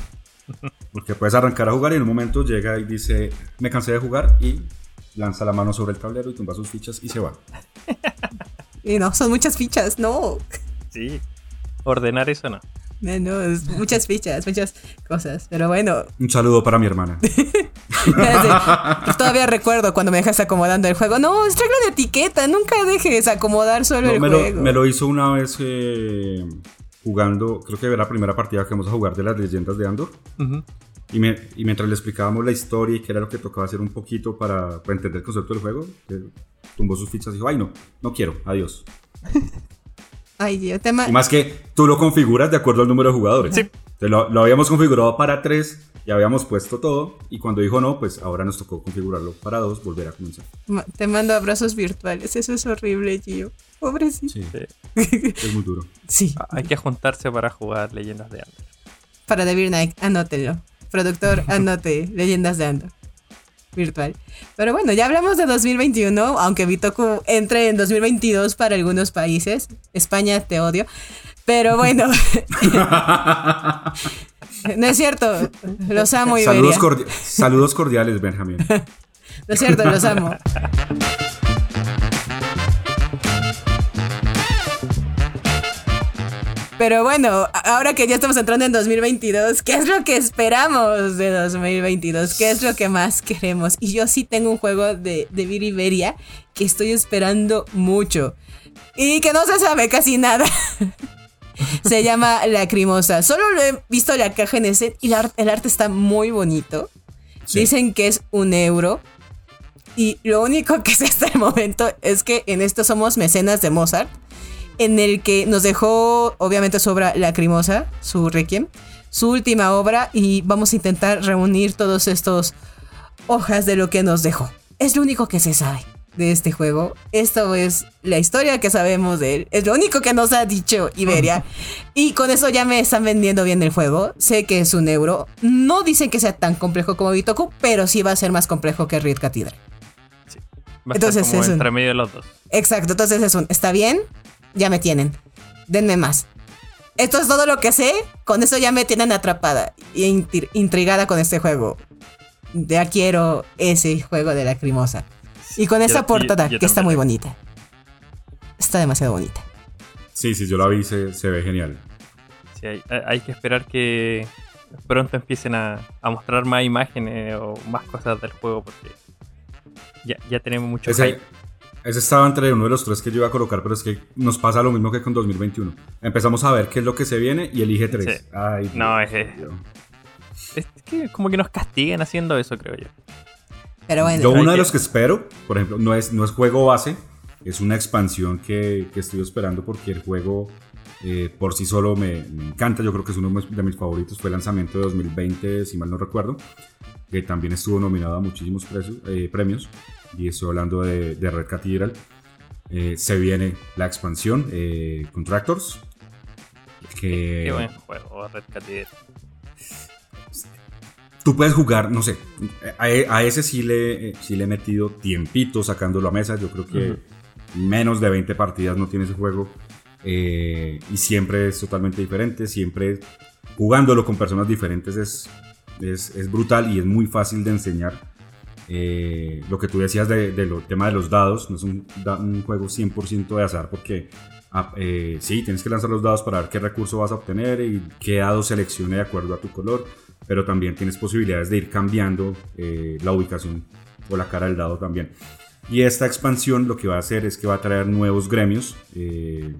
Porque puedes arrancar a jugar y en un momento llega y dice, me cansé de jugar y lanza la mano sobre el tablero y tumba sus fichas y se va. y no, son muchas fichas, no. Sí, ordenar eso no. No, muchas fichas, muchas cosas. Pero bueno. Un saludo para mi hermana. Todavía recuerdo cuando me dejas acomodando el juego. No, es regla de etiqueta. Nunca dejes acomodar solo el me juego. Lo, me lo hizo una vez eh, jugando. Creo que era la primera partida que vamos a jugar de las leyendas de Andor. y, mientras le explicábamos la historia y qué era lo que tocaba hacer un poquito para, entender el concepto del juego, tumbó sus fichas y dijo: Ay, no, no quiero, adiós. Ay, Dios, Y más que tú lo configuras de acuerdo al número de jugadores. Sí. Lo, lo, habíamos configurado para tres, ya habíamos puesto todo, y cuando dijo no, pues ahora nos tocó configurarlo para dos, volver a comenzar. Te mando abrazos virtuales, eso es horrible, Gio. Pobrecito. Sí, es muy duro. Sí. Hay que juntarse para jugar Leyendas de Andor. Para The Beer Night, anótelo. Productor, anote Leyendas de Andor virtual. Pero bueno, ya hablamos de 2021, aunque Bitoku entre en 2022 para algunos países. España, te odio. Pero bueno. no es cierto. Los amo, y Saludos, Saludos cordiales, Benjamín. no es cierto, los amo. Pero bueno, ahora que ya estamos entrando en 2022, ¿qué es lo que esperamos de 2022? ¿Qué es lo que más queremos? Y yo sí tengo un juego de, de Viriberia que estoy esperando mucho. Y que no se sabe casi nada. se llama Lacrimosa. Solo lo he visto la caja en ese y el arte está muy bonito. Dicen que es un euro. Y lo único que sé hasta el momento es que en esto somos mecenas de Mozart, en el que nos dejó, obviamente, su obra Lacrimosa, su Requiem, su última obra, y vamos a intentar reunir todos estos hojas de lo que nos dejó. Es lo único que se sabe de este juego. Esto es la historia que sabemos de él. Es lo único que nos ha dicho Iberia. y con eso ya me están vendiendo bien el juego. Sé que es un euro. No dicen que sea tan complejo como Bitoku, pero sí va a ser más complejo que Reed Cathedral. Va a entonces estar como es entre medio de los dos. Exacto, entonces es un, está bien, ya me tienen. Denme más. Esto es todo lo que sé. Con eso ya me tienen atrapada y intrigada con este juego. Ya quiero ese juego de la crimosa. Y con esa portada, que está muy bonita. Está demasiado bonita. Sí, sí, yo la vi, se, se ve genial. Sí, hay, que esperar que pronto empiecen a, mostrar más imágenes o más cosas del juego porque ya, ya tenemos mucho ese, ese estaba entre uno de los tres que yo iba a colocar, pero es que nos pasa lo mismo que con 2021. Empezamos a ver qué es lo que se viene y elige tres. Ay, no, es, es que como que nos castiguen haciendo eso, creo yo. Yo uno de los que espero, por ejemplo, no es, no es juego base, es una expansión que, estoy esperando porque el juego eh, por sí solo me, encanta. Yo creo que es uno de mis favoritos. Fue el lanzamiento de 2020, si mal no recuerdo, que también estuvo nominado a muchísimos eh, premios. Y estoy hablando de, Red Cathedral. Eh, se viene la expansión Contractors. Que, Qué buen juego, Red Cathedral tú puedes jugar, no sé, a, ese sí le, sí le he metido tiempito sacándolo a mesa. Yo creo que menos de 20 partidas no tiene ese juego. Eh, y siempre es totalmente diferente. Siempre jugándolo con personas diferentes es, es, brutal y es muy fácil de enseñar. Eh, lo que tú decías del de tema de los dados, no es un, un juego 100% de azar porque ah, eh, sí, tienes que lanzar los dados para ver qué recurso vas a obtener y qué dado seleccione de acuerdo a tu color pero también tienes posibilidades de ir cambiando eh, la ubicación o la cara del dado también. Y esta expansión lo que va a hacer es que va a traer nuevos gremios eh,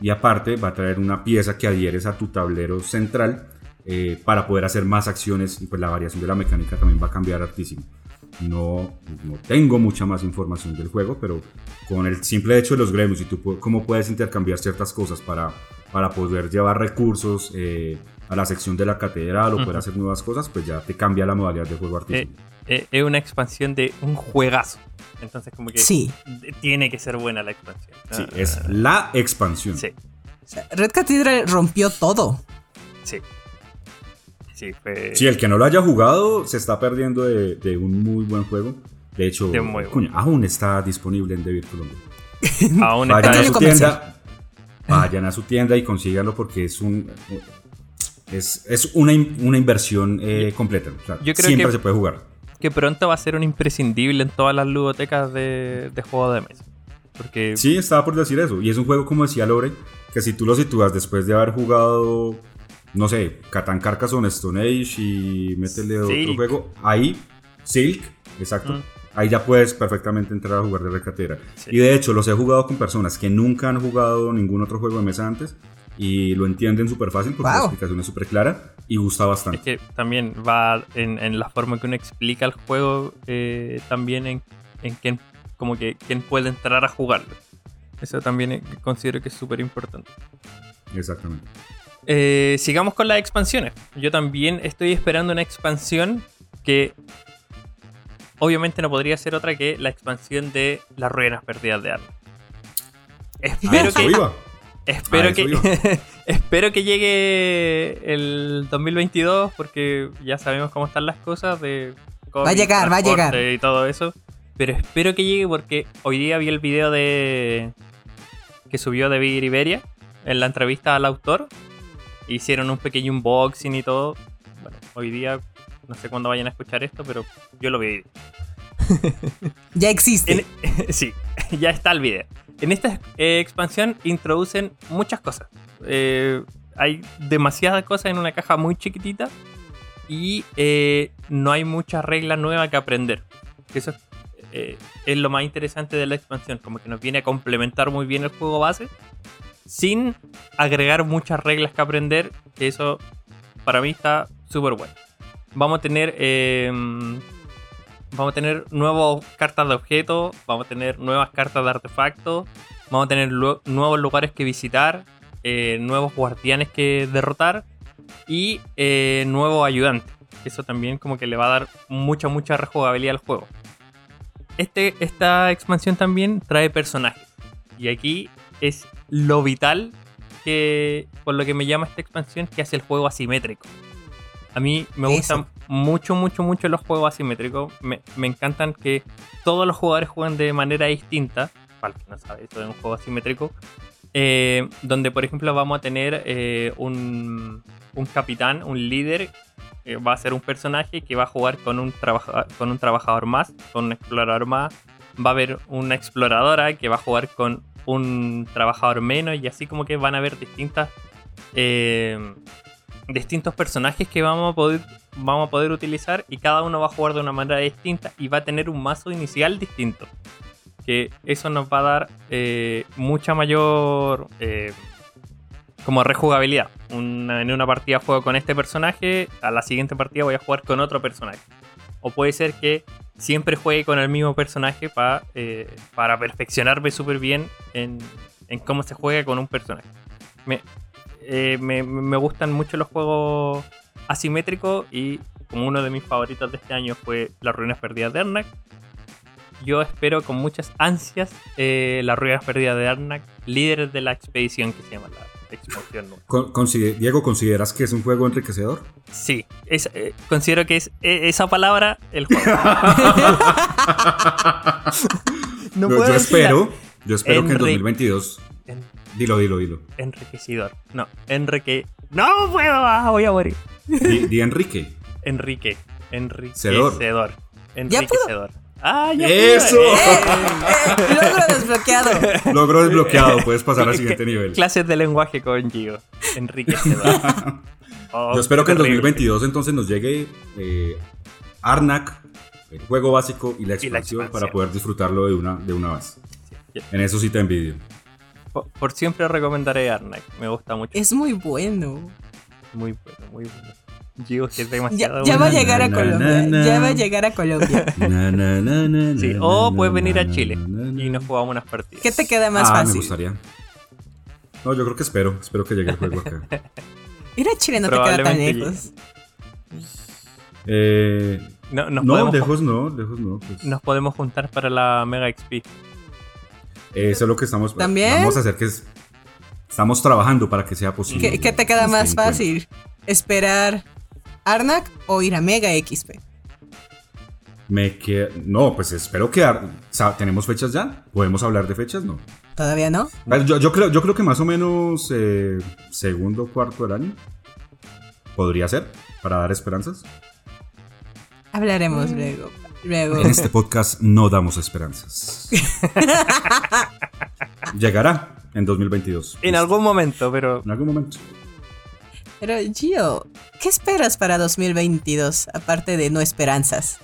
y aparte va a traer una pieza que adhieres a tu tablero central eh, para poder hacer más acciones y pues la variación de la mecánica también va a cambiar hartísimo. No, no tengo mucha más información del juego, pero con el simple hecho de los gremios y tú cómo puedes intercambiar ciertas cosas para, para poder llevar recursos, a la sección de la catedral o poder hacer nuevas cosas, pues ya te cambia la modalidad de juego artístico. Eh, eh, es una expansión de un juegazo. Entonces, como que sí. tiene que ser buena la expansión. Sí, es la expansión. Sí. Red Cathedral rompió todo. Sí. Sí, sí, el que no lo haya jugado se está perdiendo de, un muy buen juego. De hecho, aún está disponible en Devir Colombia. aún vayan a su tienda, vayan a su tienda y consíganlo porque es un es, una, inversión eh, completa. siempre se puede jugar. Que pronto va a ser un imprescindible en todas las ludotecas de, de juego de mesa. Porque... Sí, estaba por decir eso. Y es un juego, como decía Lore, que si tú lo sitúas después de haber jugado, no sé, Catan Carcassonne, Stone Age y métele otro juego, ahí, Silk, exacto. Mm. Ahí ya puedes perfectamente entrar a jugar de recatera. Y de hecho, los he jugado con personas que nunca han jugado ningún otro juego de mesa antes y lo entienden súper fácil porque la explicación es súper clara y gusta bastante. Es que también va en, la forma que uno explica el juego, eh, también en, en quién, como que quién puede entrar a jugarlo. Eso también considero que es súper importante. Exactamente. Eh, sigamos con las expansiones. Yo también estoy esperando una expansión que obviamente no podría ser otra que la expansión de las ruinas perdidas de Arno. Espero que, Espero que, espero que llegue el 2022 porque ya sabemos cómo están las cosas de va a llegar, va a llegar y todo eso. Pero espero que llegue porque hoy día vi el video de que subió de Iberia en la entrevista al autor. Hicieron un pequeño unboxing y todo. Bueno, hoy día no sé cuándo vayan a escuchar esto, pero yo lo vi. ya existe. sí, ya está el video. En esta eh, expansión introducen muchas cosas. Eh, hay demasiadas cosas en una caja muy chiquitita y eh, no hay muchas reglas nuevas que aprender. Eso es lo más interesante de la expansión, como que nos viene a complementar muy bien el juego base sin agregar muchas reglas que aprender, eso para mí está súper bueno. Vamos a tener vamos a tener nuevas cartas de objetos, vamos a tener nuevas cartas de artefactos, vamos a tener nuevos lugares que visitar, eh, nuevos guardianes que derrotar y eh, nuevos ayudantes. Eso también como que le va a dar mucha, mucha rejugabilidad al juego. Este, esta expansión también trae personajes. Y aquí es lo vital que, por lo que me llama esta expansión, que hace el juego asimétrico. A mí me gustan mucho, mucho, mucho los juegos asimétricos. Me, encantan que todos los jugadores jueguen de manera distinta. Para que no sabe, eso es un juego asimétrico. Eh, donde, por ejemplo, vamos a tener eh, un, un, capitán, un líder. Que va a ser un personaje que va a jugar con un, con un trabajador más, con un explorador más. Va a haber una exploradora que va a jugar con un trabajador menos. Y así como que van a haber distintas. Eh, distintos personajes que vamos a poder vamos a poder utilizar y cada uno va a jugar de una manera distinta y va a tener un mazo inicial distinto. Que eso nos va a dar eh, mucha mayor eh, como rejugabilidad. en una partida juego con este personaje, a la siguiente partida voy a jugar con otro personaje. O puede ser que siempre juegue con el mismo personaje para, eh, para perfeccionarme súper bien en, en, cómo se juega con un personaje. Me, me, me, gustan mucho los juegos asimétrico y como uno de mis favoritos de este año fue Las Ruinas Perdidas de Arnak. Yo espero con muchas ansias eh, Las Ruinas Perdidas de Arnak, líder de la expedición que se llama la Diego, ¿consideras que es un juego enriquecedor? Sí, eh, considero que es e, esa palabra el juego. no, yo, espero, yo espero que en 2022 Dilo, dilo, dilo. Enriquecedor. No, Enrique. ¡No puedo! Ah, voy a morir. Di, Enrique. Enrique. Enriquecedor. Enriquecedor. Ah, ya ¡Eso! Eh, eh, logro desbloqueado. Logro desbloqueado, puedes pasar al siguiente nivel. Clases de lenguaje con Gio. Enriquecedor. Oh, Yo espero que en 2022 entonces nos llegue eh, Arnak, el juego básico y la expansión, para poder disfrutarlo de una, de una vez. En eso sí te envidio. Por, siempre recomendaré Arnak. Me gusta mucho. Es muy bueno. Muy bueno, muy bueno. Digo que es demasiado ya, va a llegar a Colombia. ya va a llegar a Colombia. sí, o puedes venir a Chile y nos jugamos unas partidas. ¿Qué te queda más ah, fácil? Me gustaría. No, yo creo que espero. Espero que llegue el juego acá. Ir a Chile no te queda tan lejos. Eh, no, no lejos no, lejos no. Pues. Nos podemos juntar para la Mega XP. Eso es lo que estamos. ¿También? Vamos a hacer que es, estamos trabajando para que sea posible. ¿Qué, te queda más fácil? ¿Esperar Arnak o ir a Mega XP? Me queda. No, pues espero que. ¿Tenemos fechas ya? ¿Podemos hablar de fechas? No. ¿Todavía no? Yo, creo, yo creo que más o menos eh, segundo cuarto del año. Podría ser, para dar esperanzas. Hablaremos mm. luego. En este podcast no damos esperanzas. Llegará en 2022. En algún momento, pero. En algún momento. Pero Gio, ¿qué esperas para 2022 aparte de no esperanzas?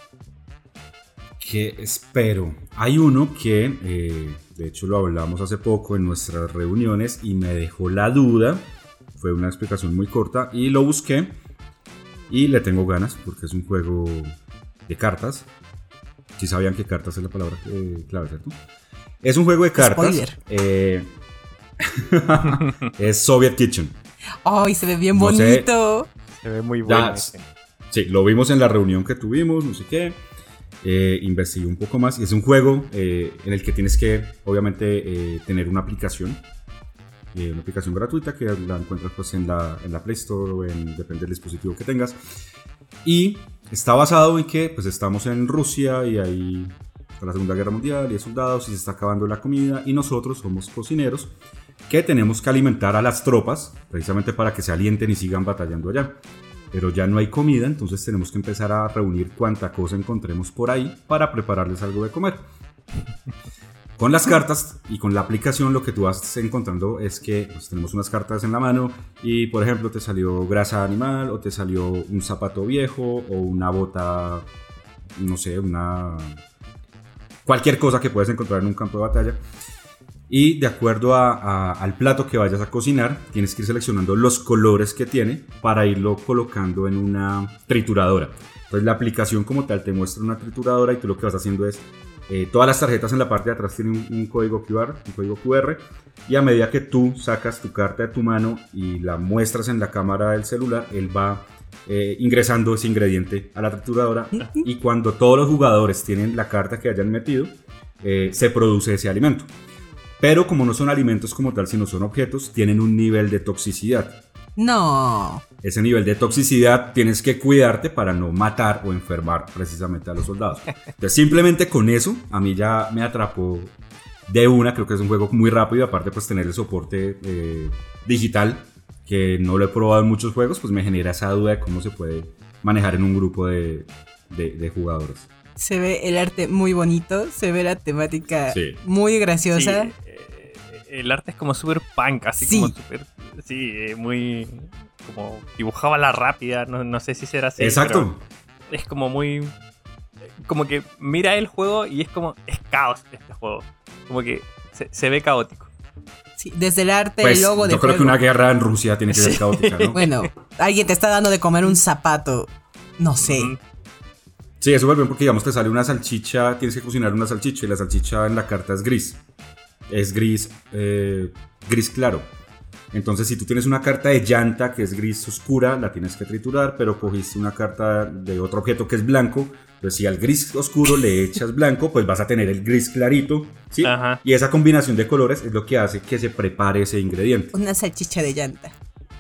¿Qué espero? Hay uno que, eh, de hecho, lo hablamos hace poco en nuestras reuniones y me dejó la duda. Fue una explicación muy corta y lo busqué y le tengo ganas porque es un juego de cartas si sabían que cartas es la palabra clave, ¿cierto? Es un juego de cartas. Eh, es Soviet Kitchen. ¡Ay, se ve bien bonito! se ve muy bueno. sí, lo vimos en la reunión que tuvimos, no sé qué. Eh, investigué un poco más y es un juego eh, en el que tienes que, obviamente, tener una aplicación. una aplicación gratuita que la encuentras pues, en, la, en la Play Store o en, depende del dispositivo que tengas. Y está basado en que pues estamos en Rusia y hay la Segunda Guerra Mundial y hay soldados y se está acabando la comida y nosotros somos cocineros que tenemos que alimentar a las tropas precisamente para que se alienten y sigan batallando allá. Pero ya no hay comida, entonces tenemos que empezar a reunir cuanta cosa encontremos por ahí para prepararles algo de comer. Con las cartas y con la aplicación lo que tú vas encontrando es que pues, tenemos unas cartas en la mano y por ejemplo te salió grasa animal o te salió un zapato viejo o una bota, no sé, una... cualquier cosa que puedes encontrar en un campo de batalla. Y de acuerdo al plato que vayas a cocinar, tienes que ir seleccionando los colores que tiene para irlo colocando en una trituradora. Entonces la aplicación como tal te muestra una trituradora y tú lo que vas haciendo es, eh, todas las tarjetas en la parte de atrás tienen un, un código QR, un código QR, y a medida que tú sacas tu carta de tu mano y la muestras en la cámara del celular, él va eh, ingresando ese ingrediente a la trituradora y cuando todos los jugadores tienen la carta que hayan metido, eh, se produce ese alimento. Pero como no son alimentos como tal, sino son objetos, tienen un nivel de toxicidad. No. Ese nivel de toxicidad tienes que cuidarte para no matar o enfermar precisamente a los soldados. Entonces simplemente con eso a mí ya me atrapó de una, creo que es un juego muy rápido, aparte pues tener el soporte eh, digital, que no lo he probado en muchos juegos, pues me genera esa duda de cómo se puede manejar en un grupo de, de- de jugadores. Se ve el arte muy bonito, se ve la temática Sí. muy graciosa. Sí, eh, el arte es como súper punk, así Sí. como súper. Sí, eh, muy. Como dibujaba la rápida, no, no sé si será así. Exacto. pero Es como muy. Como que mira el juego y es como. Es caos este juego. Como que se, se ve caótico. Sí, desde el arte, Pues el logo de yo creo que una guerra en Rusia tiene que ser Sí. caótica, ¿no? Bueno, alguien te está dando de comer un zapato. No sé. Sí, eso vuelve porque digamos te sale una salchicha, tienes que cocinar una salchicha y la salchicha en la carta es gris. Es gris, eh, gris claro. Entonces si tú tienes una carta de llanta que es gris oscura, la tienes que triturar, pero cogiste una carta de otro objeto que es blanco, entonces si al gris oscuro le echas blanco, pues vas a tener el gris clarito, ¿sí? Ajá. Y esa combinación de colores es lo que hace que se prepare ese ingrediente. Una salchicha de llanta.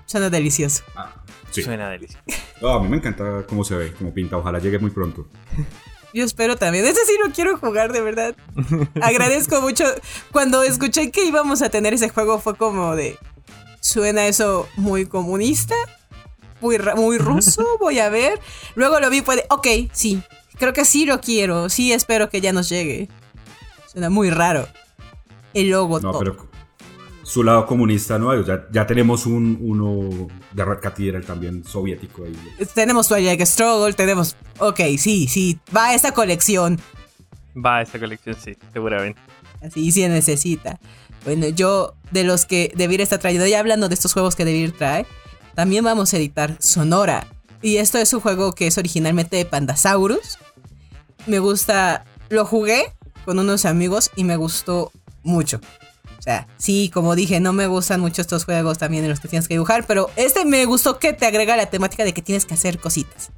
Suena delicioso. Ah, sí. Suena delicioso. No, a mí me encanta cómo se ve, cómo pinta, ojalá llegue muy pronto. Yo espero también. Ese sí lo quiero jugar, de verdad. Agradezco mucho. Cuando escuché que íbamos a tener ese juego fue como de... Suena eso muy comunista, muy, ra- muy ruso, voy a ver. Luego lo vi, puede... Ok, sí. Creo que sí lo quiero. Sí espero que ya nos llegue. Suena muy raro. El logo, No, todo. pero su lado comunista no hay. Ya, ya tenemos un, uno de Red Cathedral también soviético ahí. Tenemos Twilight Struggle, tenemos... Ok, sí, sí. Va a esta colección. Va a esa colección, sí, seguramente. Así sí necesita. Bueno, yo de los que Debir está trayendo, ya hablando de estos juegos que Debir trae, también vamos a editar Sonora. Y esto es un juego que es originalmente de Pandasaurus. Me gusta, lo jugué con unos amigos y me gustó mucho. O sea, sí, como dije, no me gustan mucho estos juegos también en los que tienes que dibujar, pero este me gustó que te agrega la temática de que tienes que hacer cositas.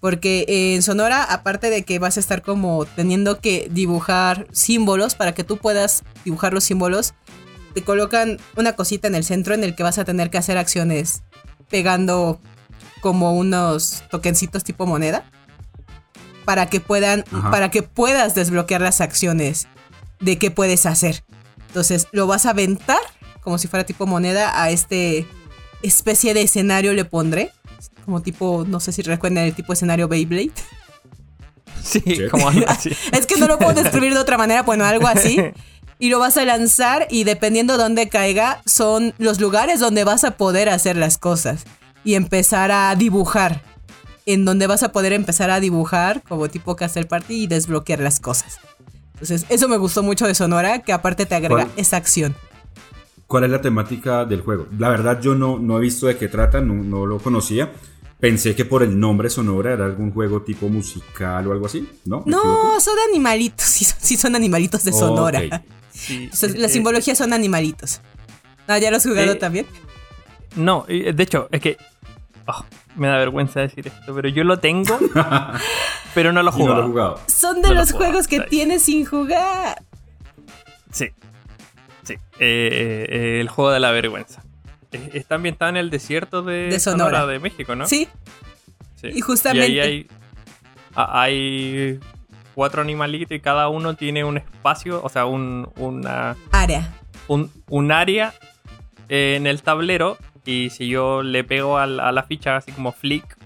Porque en Sonora, aparte de que vas a estar como teniendo que dibujar símbolos para que tú puedas dibujar los símbolos, te colocan una cosita en el centro en el que vas a tener que hacer acciones pegando como unos tokencitos tipo moneda para que puedan Ajá. para que puedas desbloquear las acciones de qué puedes hacer. Entonces, lo vas a aventar como si fuera tipo moneda a este especie de escenario le pondré como tipo, no sé si recuerdan el tipo de escenario Beyblade. Sí, Sí. como algo así. Es que no lo puedo describir de otra manera, bueno, algo así. Y lo vas a lanzar y dependiendo de dónde caiga, son los lugares donde vas a poder hacer las cosas y empezar a dibujar. En donde vas a poder empezar a dibujar como tipo Castle Party y desbloquear las cosas. Entonces, eso me gustó mucho de Sonora, que aparte te agrega ¿Cuál? esa acción. ¿Cuál es la temática del juego? La verdad yo no, no he visto de qué trata, no, no lo conocía. Pensé que por el nombre Sonora era algún juego tipo musical o algo así, ¿no? No, son animalitos, sí, son- sí son animalitos de Sonora. Ok. Sí, eh, la eh, simbología son animalitos. Ah, ¿ya lo has jugado Eh, también? No, de hecho, es que. oh, me da vergüenza decir esto, pero yo lo tengo, pero no lo no lo he jugado. Son de no los juego, juegos que ahí. tienes sin jugar. Sí. Sí. Eh, eh, el juego de la vergüenza. Está ambientado en el desierto de, De Sonora. de México, ¿no? Sí, Sí. y justamente- Y ahí hay, cuatro animalitos y cada uno tiene un espacio, o sea, un, una, área. un, un área eh, en el tablero. Y si yo le pego a la ficha, así como flick,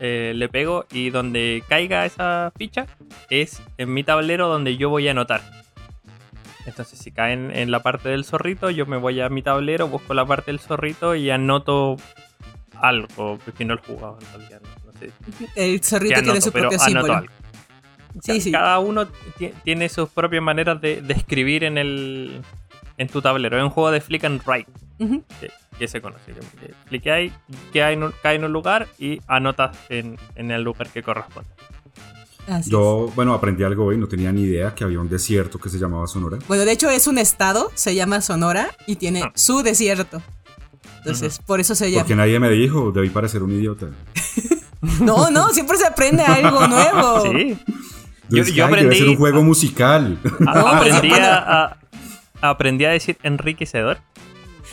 eh, le pego y donde caiga esa ficha es en mi tablero donde yo voy a anotar. Entonces, si caen en la parte del zorrito, yo me voy a mi tablero, busco la parte del zorrito y anoto algo. Porque no lo he jugado en realidad, no, no sé El zorrito tiene su pero propio anoto símbolo. algo. Sí, sí. Cada uno ti- tiene sus propias maneras de, de escribir en el, en tu tablero. Es un juego de flick and write, que, que se conoce. Que, que flickeáis, que hay cae en un lugar y anotas en, en el lugar que corresponde. Así Yo, bueno, aprendí algo hoy, no tenía ni idea que había un desierto que se llamaba Sonora. Bueno, de hecho es un estado, se llama Sonora y tiene Ah. su desierto. Entonces, por eso se llama. Porque nadie me dijo, debí parecer un idiota. No, no, siempre se aprende algo nuevo. Sí. Yo, Entonces, yo ay, debe aprendí, ser un juego musical. a- No, pues, aprendí, a, a- aprendí a decir enriquecedor.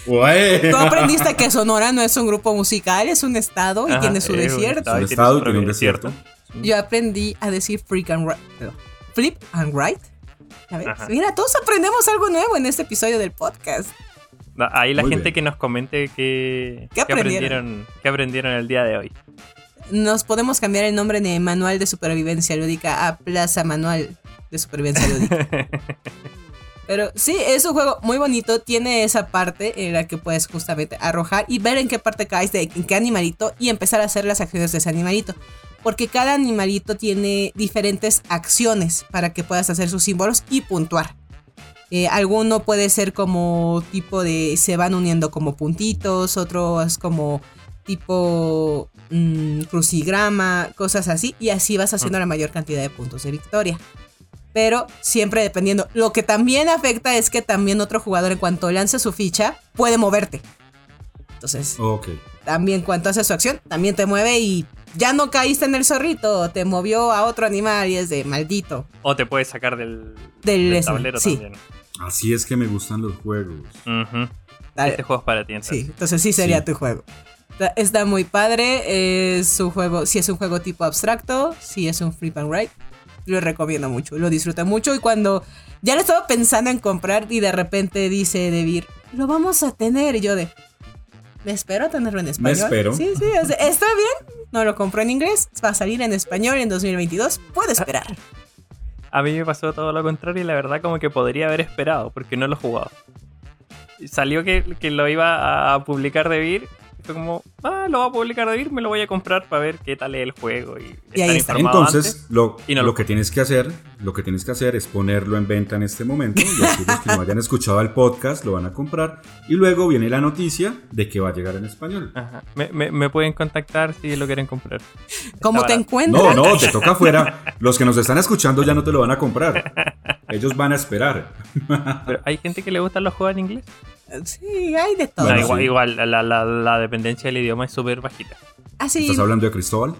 Ué. Tú aprendiste que Sonora no es un grupo musical, es un estado y Ajá, tiene su un desierto. Un y estado y tiene un desierto. Yo aprendí a decir freak and right. Flip and right. A ver, mira, todos aprendemos algo nuevo en este episodio del podcast. Ahí la Muy gente bien. que nos comente que, ¿Qué que aprendieron? aprendieron, que aprendieron el día de hoy. Nos podemos cambiar el nombre de Manual de Supervivencia Lúdica a Plaza Manual de Supervivencia Lúdica. Pero sí, es un juego muy bonito. Tiene esa parte en la que puedes justamente arrojar y ver en qué parte caes, de en qué animalito y empezar a hacer las acciones de ese animalito. Porque cada animalito tiene diferentes acciones para que puedas hacer sus símbolos y puntuar. Eh, alguno puede ser como tipo de se van uniendo como puntitos, otro es como tipo mm, crucigrama, cosas así, y así vas haciendo la mayor cantidad de puntos de victoria. Pero siempre dependiendo. Lo que también afecta es que también otro jugador en cuanto lance su ficha puede moverte. Entonces, también cuando hace su acción, también te mueve y ya no caíste en el zorrito, te movió a otro animal y es de maldito. O te puedes sacar del, Del tablero sí. también. Así es que me gustan los juegos. Este juego es para ti Sí, entonces. entonces sí sería Sí. tu juego. Está, muy padre. Es un juego, si es un juego tipo abstracto, si es un flip and write. Lo recomiendo mucho, lo disfruté mucho. Y cuando ya lo estaba pensando en comprar y de repente dice Debir, lo vamos a tener. Y yo de, ¿me espero a tenerlo en español? espero. Sí, sí, o sea, está bien. No lo compré en inglés, va a salir en español en 2022. Puedo esperar. A mí me pasó todo lo contrario y la verdad como que podría haber esperado porque no lo he jugado. Salió que, que lo iba a publicar de Vir. Fue como, ah, lo va a publicar de Vir, me lo voy a comprar para ver qué tal es el juego. Y, Y ahí estar está. informado Entonces, lo, y no lo lo- que tienes que hacer, lo que tienes que hacer es ponerlo en venta en este momento y así los que no hayan escuchado el podcast lo van a comprar y luego viene la noticia de que va a llegar en español. Ajá. Me, me- me pueden contactar si lo quieren comprar. ¿Cómo Está te barato. encuentras? No, no, te toca afuera. Los que nos están escuchando ya no te lo van a comprar. Ellos van a esperar. Pero hay gente que le gustan los juegos en inglés. Sí, hay de todo. Bueno, igual, sí. igual la, la- la dependencia del idioma es súper bajita. Así. ¿Estás hablando de Cristóbal?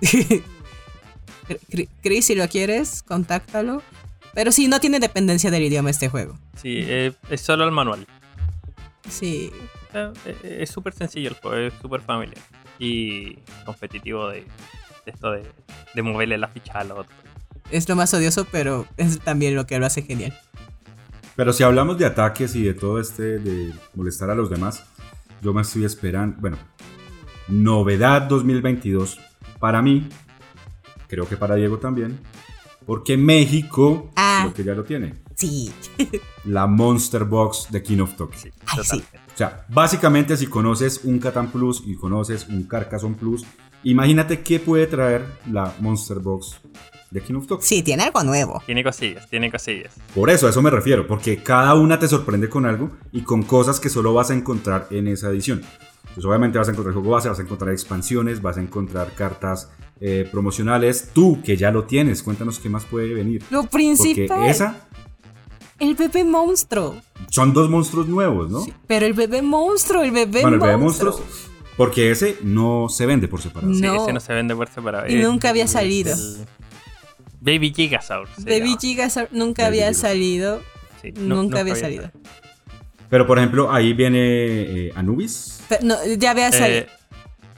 Cri- Chris, si lo quieres, contáctalo. Pero sí, no tiene dependencia del idioma este juego. Sí, eh, es solo el manual. Sí. Eh, eh, Es súper sencillo el juego, es súper familiar. Y competitivo de, de esto de, de moverle la ficha al otro. Es lo más odioso, pero es también lo que lo hace genial. Pero si hablamos de ataques y de todo este de molestar a los demás, yo me estoy esperando, bueno, novedad 2022 para mí, creo que para Diego también, porque México Ah. creo que ya lo tiene, Sí. la Monster Box de King of Tokyo. Sí, Ay, sí. O sea, básicamente si conoces un Catan Plus y conoces un Carcassonne Plus, imagínate qué puede traer la Monster Box de King of Tokyo. Sí, tiene algo nuevo. Tiene cosillas, tiene cosillas. Por eso, a eso me refiero, porque cada una te sorprende con algo y con cosas que solo vas a encontrar en esa edición. Pues obviamente vas a encontrar juego base, vas a encontrar expansiones, vas a encontrar cartas eh, promocionales. Tú, que ya lo tienes, cuéntanos qué más puede venir. Lo Porque principal. esa El bebé monstruo. son dos monstruos nuevos, ¿no? Sí, pero el bebé monstruo, el bebé bueno, el bebé monstruo. porque ese no se vende por separado. Sí, No. ese no se vende por separado. Y nunca había salido. el Baby Gigasaur. Baby llama. Gigasaur nunca Baby había Gigasaur. salido. Sí, no- nunca había salido. Pero por ejemplo, ahí viene eh, Anubis. Pero no, ya había salido. Eh,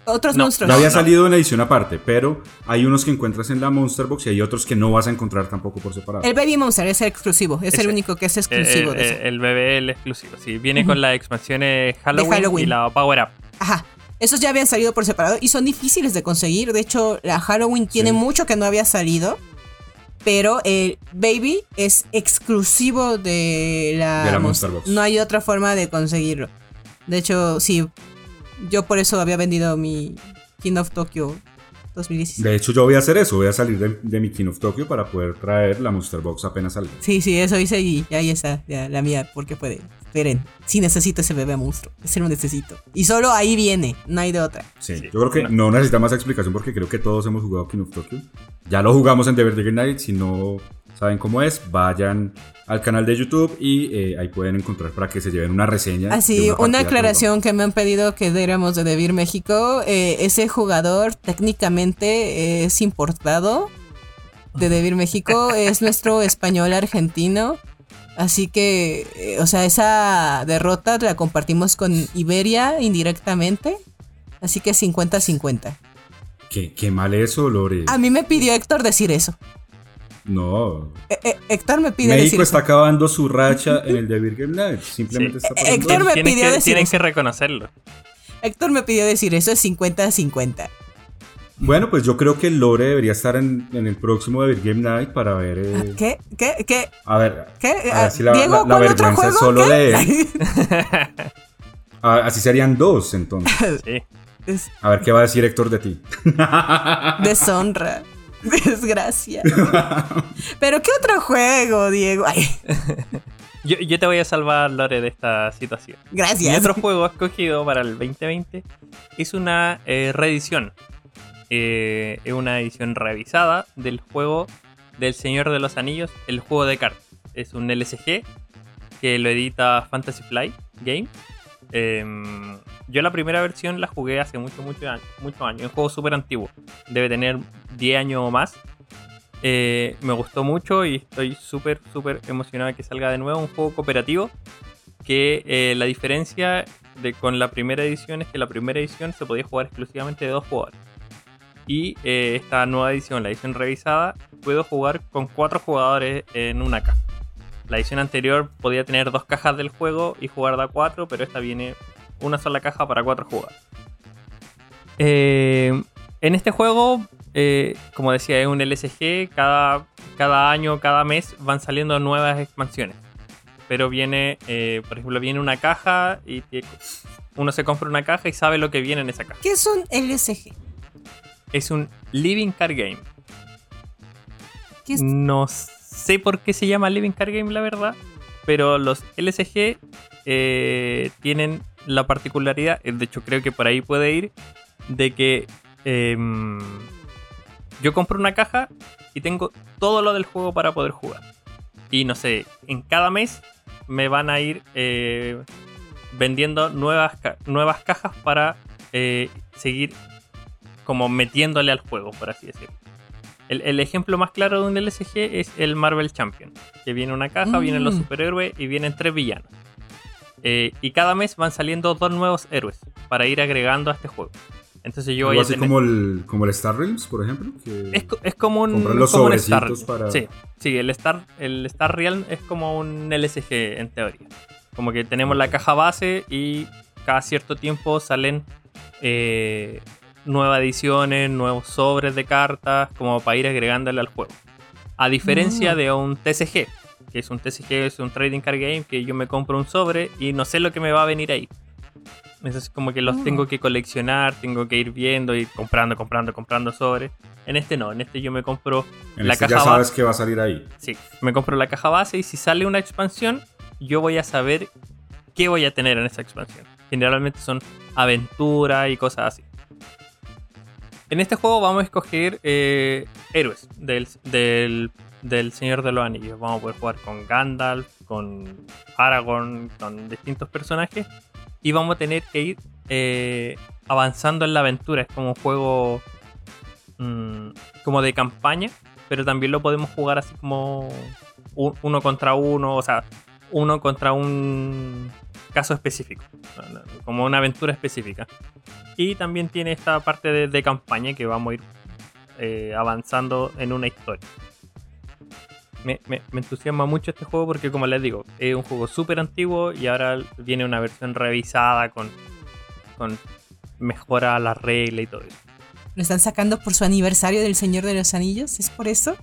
Otros no, monstruos. Ya había no. salido en la edición aparte, pero hay unos que encuentras en la Monster Box y hay otros que no vas a encontrar tampoco por separado. El Baby Monster es el exclusivo. Es el único que es eh, exclusivo eh, de eso. eh, el bebé, el exclusivo. Sí, viene con las expansiones Halloween, Halloween. y la Power Up. Ajá. Esos ya habían salido por separado y son difíciles de conseguir. De hecho, la Halloween tiene Sí. mucho que no había salido. Pero el Baby es exclusivo de la, De la Monster Box. No hay otra forma de conseguirlo. De hecho, sí. Yo por eso había vendido mi King of Tokyo 2017. De hecho, yo voy a hacer eso. Voy a salir de, de mi King of Tokyo para poder traer la Monster Box apenas salga. Sí, sí, eso hice y ahí está, ya, la mía, porque puede. Esperen, sí necesito ese bebé monstruo, ese lo necesito. Y solo ahí viene, no hay de otra. Sí, Sí. yo creo que no necesita más explicación porque creo que todos hemos jugado King of Tokyo. Ya lo jugamos en The Vertigo Night. Si no saben cómo es, vayan al canal de YouTube y eh, ahí pueden encontrar para que se lleven una reseña. Así, una aclaración que me han pedido que diéramos de Devir México. eh, ese jugador técnicamente es importado de Devir México, es nuestro español argentino. Así que, eh, o sea, esa derrota la compartimos con Iberia indirectamente. Así que 50-50. Qué, qué mal eso, Lore. A mí me pidió Héctor decir eso. No. Eh, eh, Héctor me pide decir México eso. está acabando su racha en el The Virgin Night. Simplemente Sí. está pasando. Héctor me pidió que, decir tienen eso. que reconocerlo. Héctor me pidió decir eso, es 50-50. Bueno, pues yo creo que Lore debería estar en, en el próximo The Virgin Night para ver. eh, ¿Qué? ¿Qué? ¿Qué? A ver. ¿Qué? A ver si la, Diego, la- la ¿cuál otro vergüenza solo ¿Qué? de él. Ah, así serían dos, entonces. Sí. Es A ver qué va a decir Héctor de ti. deshonra. Desgracia. Pero ¿qué otro juego, Diego? Ay, Yo, yo te voy a salvar, Lore, de esta situación. Mi gracias. otro juego escogido para el 2020 es una eh, reedición. Eh, es una edición revisada del juego del Señor de los Anillos, el juego de cartas. Es un LSG que lo edita Fantasy Flight Game. Em, yo la primera versión la jugué hace mucho, mucho años. Muchos años. Un juego súper antiguo. Debe tener 10 años o más. Eh, me gustó mucho y estoy súper, súper emocionado de que salga de nuevo. Un juego cooperativo que eh, la diferencia con la primera edición es que la primera edición se podía jugar exclusivamente de dos jugadores. Y eh, esta nueva edición, la edición revisada, puedo jugar con cuatro jugadores en una caja. La edición anterior podía tener dos cajas del juego y jugar de cuatro, pero esta viene una sola caja para cuatro jugadores. Eh, en este juego, eh, como decía, es un LSG. Cada, cada año, cada mes van saliendo nuevas expansiones. Pero viene, eh, por ejemplo, viene una caja y uno se compra una caja y sabe lo que viene en esa caja. ¿Qué es un LSG? Es un Living Card Game. ¿Qué es- No sé por qué se llama Living Card Game, la verdad. Pero los LSG eh, tienen la particularidad, eh, de hecho creo que por ahí puede ir, de que em, yo compro una caja y tengo todo lo del juego para poder jugar. Y no sé, en cada mes me van a ir eh, vendiendo nuevas, ca- nuevas cajas para eh, seguir como metiéndole al juego, por así decirlo. El, el ejemplo más claro de un LSG es el Marvel Champion, que viene una caja, Mm. vienen los superhéroes y vienen tres villanos. Eh, y cada mes van saliendo dos nuevos héroes para ir agregando a este juego. Entonces yo voy a así tener... como el, como el Star Realms, por ejemplo. que- Es, co- es como un, los como un Star. para- Sí, sí, el Star, el Star Realm es como un LSG en teoría. Como que tenemos la caja base y cada cierto tiempo salen eh, nuevas ediciones, nuevos sobres de cartas, como para ir agregándole al juego. A diferencia Mm. de un TCG, que es un TCG, es un Trading Card Game, que yo me compro un sobre y no sé lo que me va a venir ahí. Entonces como que los Mm. tengo que coleccionar, tengo que ir viendo y comprando, comprando, comprando sobres. En este no, en este yo me compro en la este caja ya sabes base. que va a salir ahí. Sí, me compro la caja base y si sale una expansión, yo voy a saber qué voy a tener en esa expansión. Generalmente son aventuras y cosas así. En este juego vamos a escoger eh, héroes del, del, del Señor de los Anillos. Vamos a poder jugar con Gandalf, con Aragorn, con distintos personajes. Y vamos a tener que ir eh, avanzando en la aventura. Es como un juego mm, como de campaña, pero también lo podemos jugar así como uno contra uno, o sea, uno contra un caso específico, como una aventura específica. Y también tiene esta parte de, de campaña que vamos a ir eh, avanzando en una historia. Me, me- me entusiasma mucho este juego porque, como les digo, es un juego súper antiguo y ahora viene una versión revisada con, con mejora a la regla y todo eso. ¿Lo están sacando por su aniversario del Señor de los Anillos? ¿Es por eso?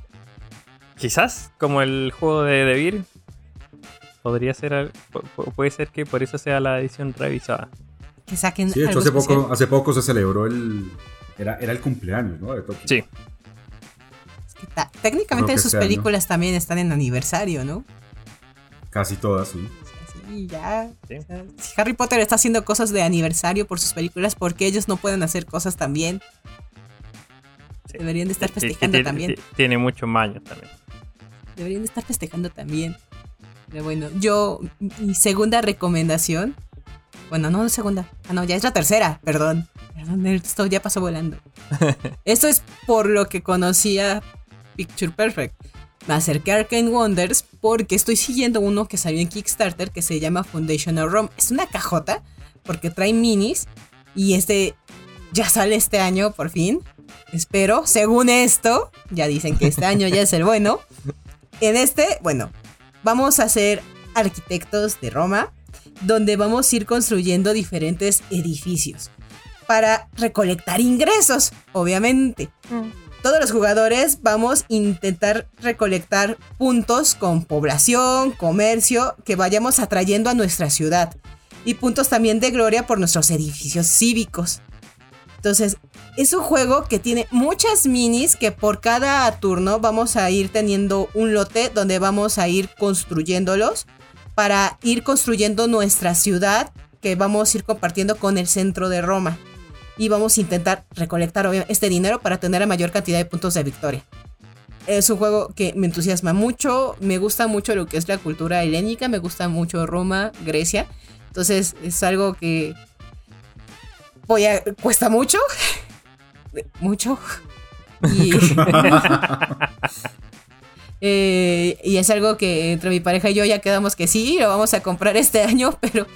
Quizás, como el juego de Devir, podría ser, puede ser que por eso sea la edición revisada. Que saquen Sí, de hecho hace especial. poco, hace poco se celebró el, Era, era el cumpleaños, ¿no? De Tokio. Sí. Que técnicamente que sus este año. películas también están en aniversario, ¿no? Casi todas, sí. Sí, ya. Sí. O sea, si Harry Potter está haciendo cosas de aniversario por sus películas, ¿por qué ellos no pueden hacer cosas también? Sí. Deberían de estar Sí, sí, festejando también. ti- Tiene muchos más años también. Deberían de estar festejando también. Pero bueno, yo, mi segunda recomendación. Bueno, no segunda. Ah, no, ya es la tercera, perdón. Perdón, esto ya pasó volando. Esto es por lo que conocía Picture Perfect. Me acerqué a Arcane Wonders porque estoy siguiendo uno que salió en Kickstarter que se llama Foundational ROM. Es una cajota porque trae minis y este ya sale este año por fin. Espero, según esto, ya dicen que este año ya es el bueno. En este, bueno, vamos a ser arquitectos de Roma, donde vamos a ir construyendo diferentes edificios para recolectar ingresos, obviamente. Todos los jugadores vamos a intentar recolectar puntos con población, comercio, que vayamos atrayendo a nuestra ciudad. Y puntos también de gloria por nuestros edificios cívicos. Entonces, es un juego que tiene muchas minis que por cada turno vamos a ir teniendo un lote donde vamos a ir construyéndolos para ir construyendo nuestra ciudad que vamos a ir compartiendo con el centro de Roma. Y vamos a intentar recolectar este dinero para tener la mayor cantidad de puntos de victoria. Es un juego que me entusiasma mucho, me gusta mucho lo que es la cultura helénica, me gusta mucho Roma, Grecia. Entonces es algo que voy a, cuesta mucho, mucho. Y, Eh, y es algo que entre mi pareja y yo ya quedamos que sí, lo vamos a comprar este año, pero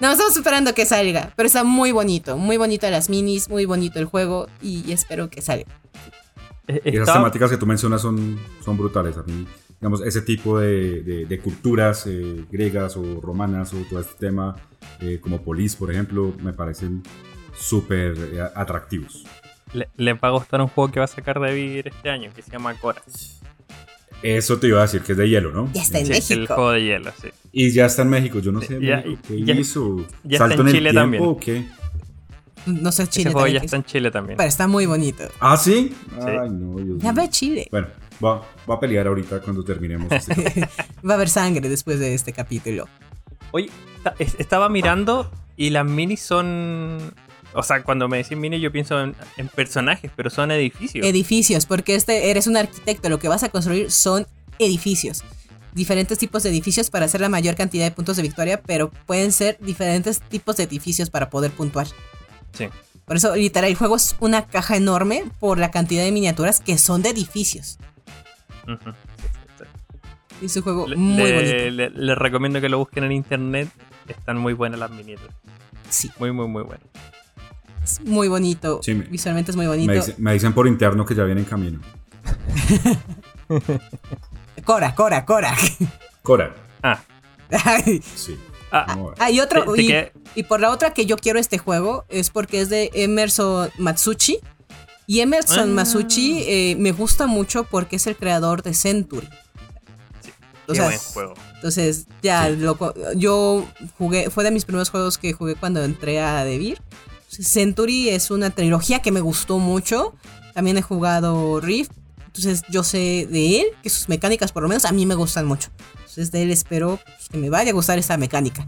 no estamos esperando que salga. Pero está muy bonito, muy bonito las minis, muy bonito el juego y espero que salga. Eh, Y esas estaba- temáticas que tú mencionas son, son brutales. A mí, digamos, ese tipo de, de- de culturas eh, griegas o romanas o todo este tema, eh, como Polis, por ejemplo, me parecen súper eh, atractivos. le, le va a gustar un juego que va a sacar David este año, que se llama Cora. Eso te iba a decir que es de hielo, ¿no? Ya está en Sí, el México. juego de hielo, sí. Y ya está en México, yo no sé Ya- México, qué ya- hizo. ya está ¿Salto en en, Chile el también. o qué? No sé Chile. Ese juego ya también, está en Chile también. Pero está muy bonito. ¿Ah, sí? Ay, no, Dios Ya mío. ve Chile. Bueno, va, va a pelear ahorita cuando terminemos. este. Va a haber sangre después de este capítulo. Oye, esta- es- estaba mirando y las minis son. O sea, cuando me decís minis, yo pienso en, en personajes, pero son edificios. Edificios, porque este eres un arquitecto, lo que vas a construir son edificios. Diferentes tipos de edificios para hacer la mayor cantidad de puntos de victoria, pero pueden ser diferentes tipos de edificios para poder puntuar. sí. Por eso, literal, el juego es una caja enorme por la cantidad de miniaturas que son de edificios. Sí, sí. Es un juego Le- muy le- bonito. le- les recomiendo que lo busquen en internet. Están muy buenas las miniaturas. Sí, Muy, muy, muy buenas. Es muy bonito. Sí, me- Visualmente es muy bonito. me, dice- me dicen por interno que ya viene en camino. Cora, Cora, Cora. Cora, Ah, Ay, sí. ah. Hay otro. Te- te y, por la otra que yo quiero este juego es porque es de Emerson Matsuchi. Y Emerson Ah. Matsuchi eh, me gusta mucho porque es el creador de Century. Sí, O qué sea, buen juego. Entonces, ya, lo co- yo jugué, fue de mis primeros juegos que jugué cuando entré a Devir. Century es una trilogía que me gustó mucho. También he jugado Rift. Entonces, yo sé de él que sus mecánicas, por lo menos, a mí me gustan mucho. Entonces, de él espero pues, que me vaya a gustar esta mecánica.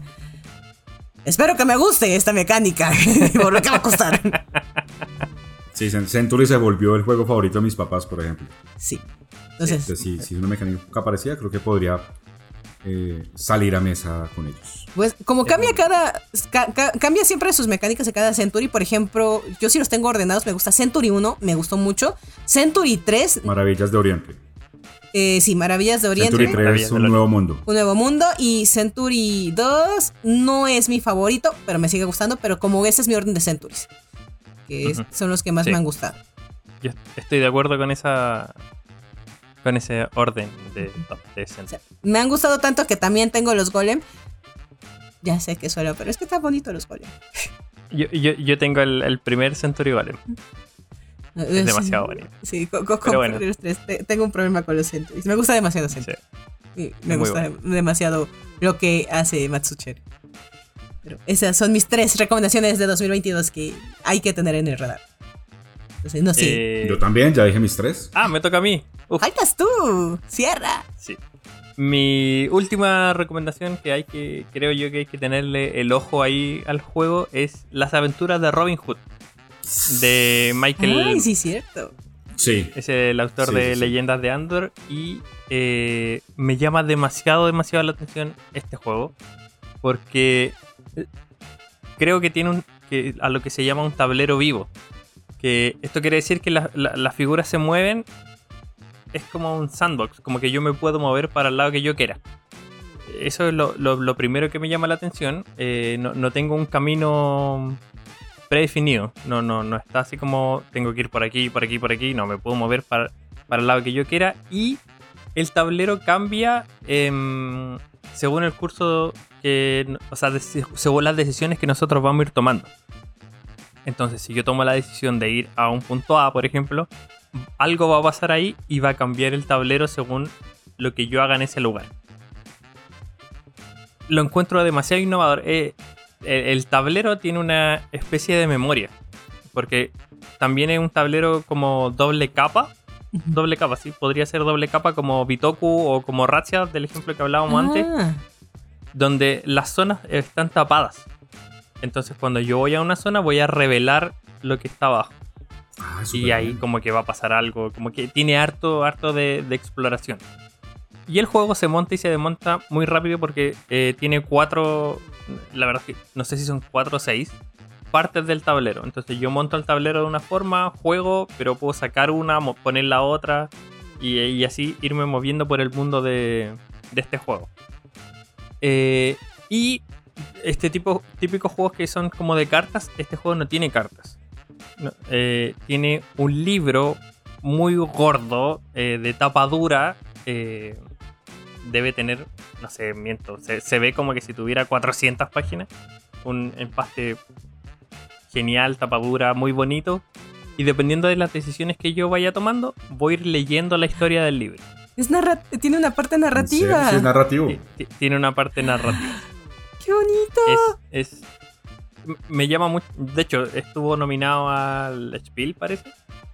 Espero que me guste esta mecánica. por lo que va a costar. Sí, Cen- Century se volvió el juego favorito de mis papás, por ejemplo. Sí. Entonces, Entonces, si, si es una mecánica parecida, creo que podría eh, salir a mesa con ellos. Pues como cambia cada. ca- ca- cambia siempre sus mecánicas de cada Century. Por ejemplo, yo sí los tengo ordenados. Me gusta Century 1, me gustó mucho. Century 3, Maravillas de Oriente. eh, sí, Maravillas de Oriente. Century 3 Maravillas es un nuevo mundo. Un nuevo mundo. Y Century 2 no es mi favorito, pero me sigue gustando. Pero como ese es mi orden de Centuries. Que es- son los que más Sí. me han gustado. Yo estoy de acuerdo con esa. Con ese orden de, de O sea, me han gustado tanto que también tengo los golem. Ya sé que suelo, pero es que están bonitos los golem. Yo, yo, yo tengo el, el primer Century Golem. Es demasiado bonito. Sí, co- co- Pero bueno. los tres. Te- Tengo un problema con los Centuries. Me gusta demasiado Century. Sí. Me Muy gusta demasiado lo que hace Matsucheri. Pero esas son mis tres recomendaciones de 2022 que hay que tener en el radar. No. Eh, Yo también, ya dije mis tres. Ah, me toca a mí. Uf, Faltas tú. Cierra. sí. Mi última recomendación que hay que, creo yo que hay que tenerle el ojo ahí al juego es Las aventuras de Robin Hood. De Michael Ay, sí, cierto. Sí. Es el autor Sí, de sí, sí. Leyendas de Andor y eh, me llama demasiado, demasiado la atención este juego porque eh, creo que tiene un, que, a lo que se llama un tablero vivo. Que esto quiere decir que la- la- las figuras se mueven, es como un sandbox, como que yo me puedo mover para el lado que yo quiera. Eso es lo, primero que me llama la atención. Eh, no, tengo un camino predefinido. No, no, no está así como tengo que ir por aquí, por aquí, por aquí. No, me puedo mover para, el lado que yo quiera. Y el tablero cambia em, según el curso que. O sea, según las decisiones que nosotros vamos a ir tomando. Entonces, si yo tomo la decisión de ir a un punto A, por ejemplo, algo va a pasar ahí y va a cambiar el tablero según lo que yo haga en ese lugar. Lo encuentro demasiado innovador. Eh, el, tablero tiene una especie de memoria. Porque también es un tablero como doble capa. Doble capa, sí. Podría ser doble capa como Bitoku o como Razzia, del ejemplo que hablábamos antes. Ah, Donde las zonas están tapadas. Entonces cuando yo voy a una zona voy a revelar lo que está abajo. Ah, Y ahí bien. como que va a pasar algo, como que tiene harto, harto de, de exploración. Y el juego se monta y se desmonta muy rápido porque eh, tiene cuatro, la verdad es que no sé si son cuatro o seis partes del tablero. Entonces yo monto el tablero de una forma, juego, pero puedo sacar una, poner la otra y, y así irme moviendo por el mundo de, de este juego. Eh, y este tipo, típicos juegos que son como de cartas, este juego no tiene cartas. No, eh, tiene un libro muy gordo, eh, de tapa dura. eh, debe tener, no sé, miento, se, se ve como que si tuviera 400 páginas. Un empaste genial, tapa dura, muy bonito. Y dependiendo de las decisiones que yo vaya tomando, voy a ir leyendo la historia del libro. es narra- tiene una parte narrativa. Sí, es narrativo. Ti- ti- Tiene una parte narrativa. ¡Qué bonito! Es, es- me llama mucho. De hecho, estuvo nominado al Spiel, parece.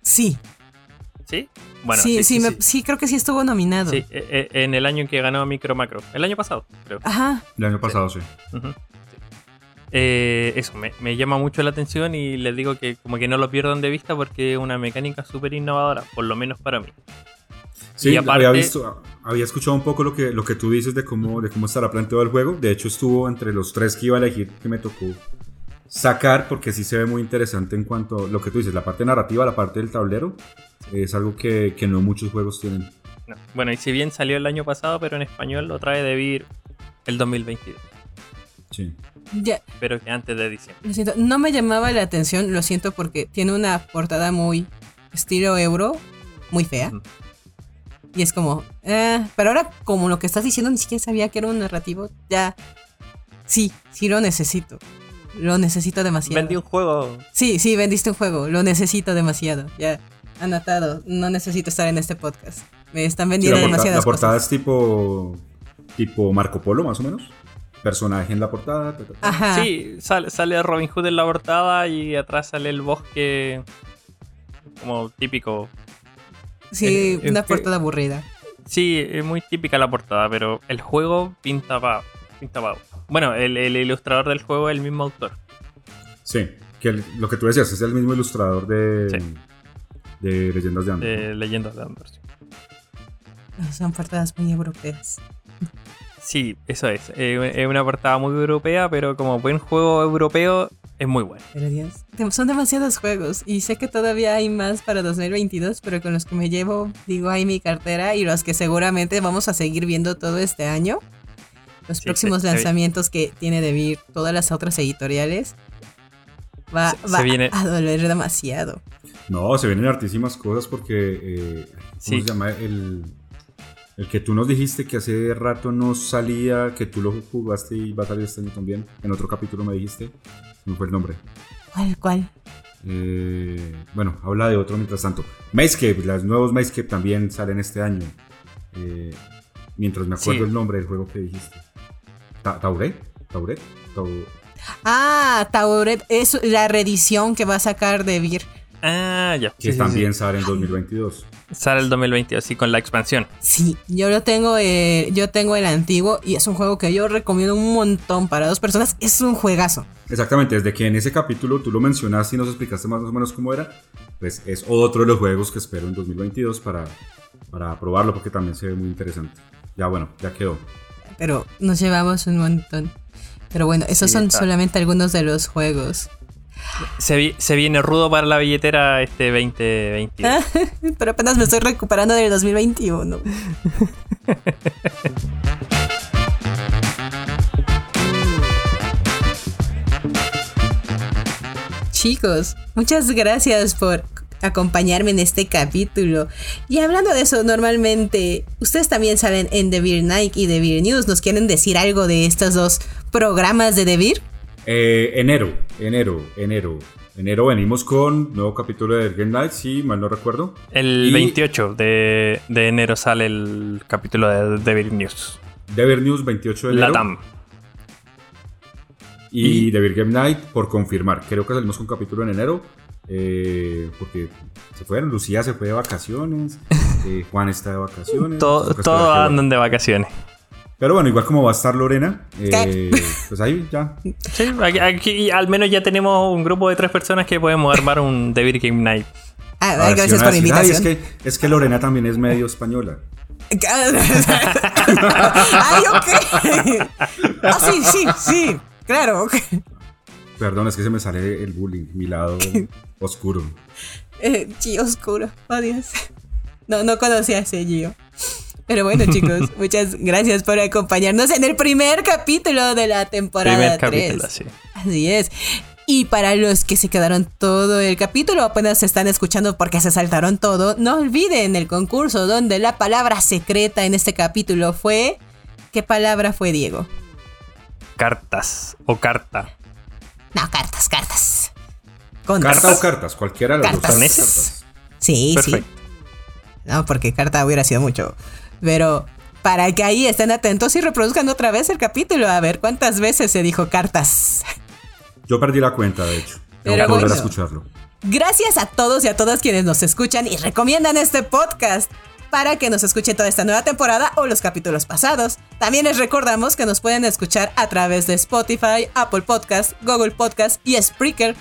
Sí, ¿Sí? Bueno, sí, sí, me- sí. sí, creo que sí estuvo nominado. Sí, eh, eh, en el año en que ganó Micro Macro. El año pasado, creo. Ajá. El año pasado, sí. Eh, eso, me, me llama mucho la atención y les digo que como que no lo pierdan de vista porque es una mecánica súper innovadora, por lo menos para mí. Sí, Y aparte- había, visto, había escuchado un poco lo que, lo que tú dices de cómo, de cómo estará planteado el juego. De hecho, estuvo entre los tres que iba a elegir que me tocó sacar porque sí se ve muy interesante en cuanto a lo que tú dices, la parte narrativa, la parte del tablero. Es algo que, que no muchos juegos tienen. No. Bueno, y si bien salió el año pasado, pero en español lo trae de vir el 2022. Sí. Ya, Pero que antes de diciembre. lo siento. No me llamaba la atención, lo siento, porque tiene una portada muy estilo euro, muy fea. Ujú. Y es como, eh, pero ahora como lo que estás diciendo ni siquiera sabía que era un narrativo, ya, sí, sí lo necesito. Lo necesito demasiado. Vendí un juego. Sí, sí, vendiste un juego, lo necesito demasiado. Ya, anotado, no necesito estar en este podcast. Me están Sí, vendiendo la, porta- demasiadas la portada cosas. es tipo, tipo Marco Polo, más o menos. Personaje en la portada. ta, ta, ta. Ajá. Sí, sale, sale Robin Hood en la portada y atrás sale el bosque como típico. Sí, una es que- portada aburrida. Sí, es muy típica la portada, pero el juego pinta pa, pinta pa. Bueno, el, el ilustrador del juego es el mismo autor. Sí, que el- lo que tú decías es el mismo ilustrador de, Sí. de Leyendas de Andor. de Leyendas de Andor. sí. Son portadas muy europeas. Sí, eso es. Eh, es una portada muy europea, pero como buen juego europeo, es muy bueno. Pero Dios, dem- son demasiados juegos y sé que todavía hay más para 2022, pero con los que me llevo, digo, hay mi cartera y los que seguramente vamos a seguir viendo todo este año. Los Sí, próximos se- se- lanzamientos que tiene de vir todas las otras editoriales va, Se- se va viene- a doler demasiado. No, se vienen hartísimas cosas porque. eh, ¿Cómo Sí. se llama? El, el que tú nos dijiste que hace rato no salía, que tú lo jugaste y va a salir este año también. En otro capítulo me dijiste. No fue el nombre. ¿Cuál, cuál? Eh, bueno, habla de otro mientras tanto. Mazecape, los nuevos Mazecape también salen este año. Eh, mientras me acuerdo Sí. el nombre del juego que dijiste. Ta- ¿Tauret? ¿Tauret? Tau- Ah, Tauret es la reedición que va a sacar de vir. Ah, ya. que Sí, también sí. sale en 2022. Sale el 2022, sí, con la expansión. Sí, yo lo tengo, eh, yo tengo el antiguo y es un juego que yo recomiendo un montón para dos personas. Es un juegazo. Exactamente, desde que en ese capítulo tú lo mencionaste y nos explicaste más o menos cómo era, pues es otro de los juegos que espero en 2022 para, para probarlo porque también se ve muy interesante. Ya bueno, ya quedó. Pero nos llevamos un montón. Pero bueno, esos Sí, son está. solamente algunos de los juegos. Se, vi- se viene rudo para la billetera este 2022. Ah, Pero apenas me estoy recuperando del 2021. Chicos, muchas gracias por acompañarme en este capítulo. Y hablando de eso, normalmente ustedes también salen en The Beer Night y The Beer News. ¿Nos quieren decir algo de estos dos programas de The Beer? Eh, enero, enero, enero. Enero venimos con nuevo capítulo de Game Night, si mal no recuerdo. El Y 28 de, de enero sale el capítulo de Devil News. Dever News 28 de enero. Latam. Y, The Beer Game Night por confirmar. Creo que salimos con capítulo en enero. eh, porque se fueron. Lucía se fue de vacaciones. eh, Juan está de vacaciones. Todo- toca esperar Todos andan de vacaciones. Pero bueno, igual como va a estar Lorena, eh, pues ahí ya. Sí, aquí, aquí al menos ya tenemos un grupo de tres personas que podemos armar un Devil Game Night. Ah, ver, gracias por la decir, "Ay, invitación. es, que, es que Lorena también es medio española. Ay, ok. Ah, sí, sí, sí. Claro. Perdón, es que se me sale el bullying, mi lado oscuro. Eh, Gio oscuro. Oh, Dios. No, no conocía a ese Gio. Pero bueno, chicos, muchas gracias por acompañarnos en el primer capítulo de la temporada Primer 3. capítulo, así. Así es. Y para los que se quedaron todo el capítulo, apenas se están escuchando porque se saltaron todo, no olviden el concurso donde la palabra secreta en este capítulo fue... ¿Qué palabra fue, Diego? Cartas o carta. No, cartas, cartas. Con ¿Carta o cartas? Cualquiera de las Cartas. Cartas. Sí, Perfecto. sí. No, porque carta hubiera sido mucho. Pero para que ahí estén atentos y reproduzcan otra vez el capítulo, a ver cuántas veces se dijo cartas. Yo perdí la cuenta, de hecho. Tengo Pero que volver a escucharlo. Gracias a todos y a todas quienes nos escuchan y recomiendan este podcast para que nos escuchen toda esta nueva temporada o los capítulos pasados. También les recordamos que nos pueden escuchar a través de Spotify, Apple Podcast, Google Podcast y Spreaker.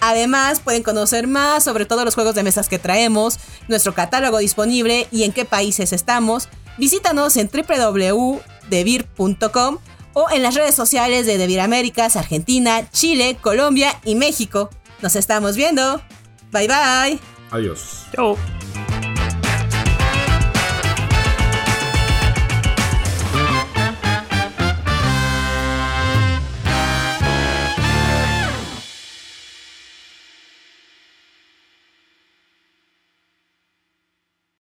Además, pueden conocer más sobre todos los juegos de mesas que traemos, nuestro catálogo disponible y en qué países estamos. Visítanos en www.devir.com o en las redes sociales de Devir Américas, Argentina, Chile, Colombia y México. Nos estamos viendo. Bye bye. Adiós. Chau.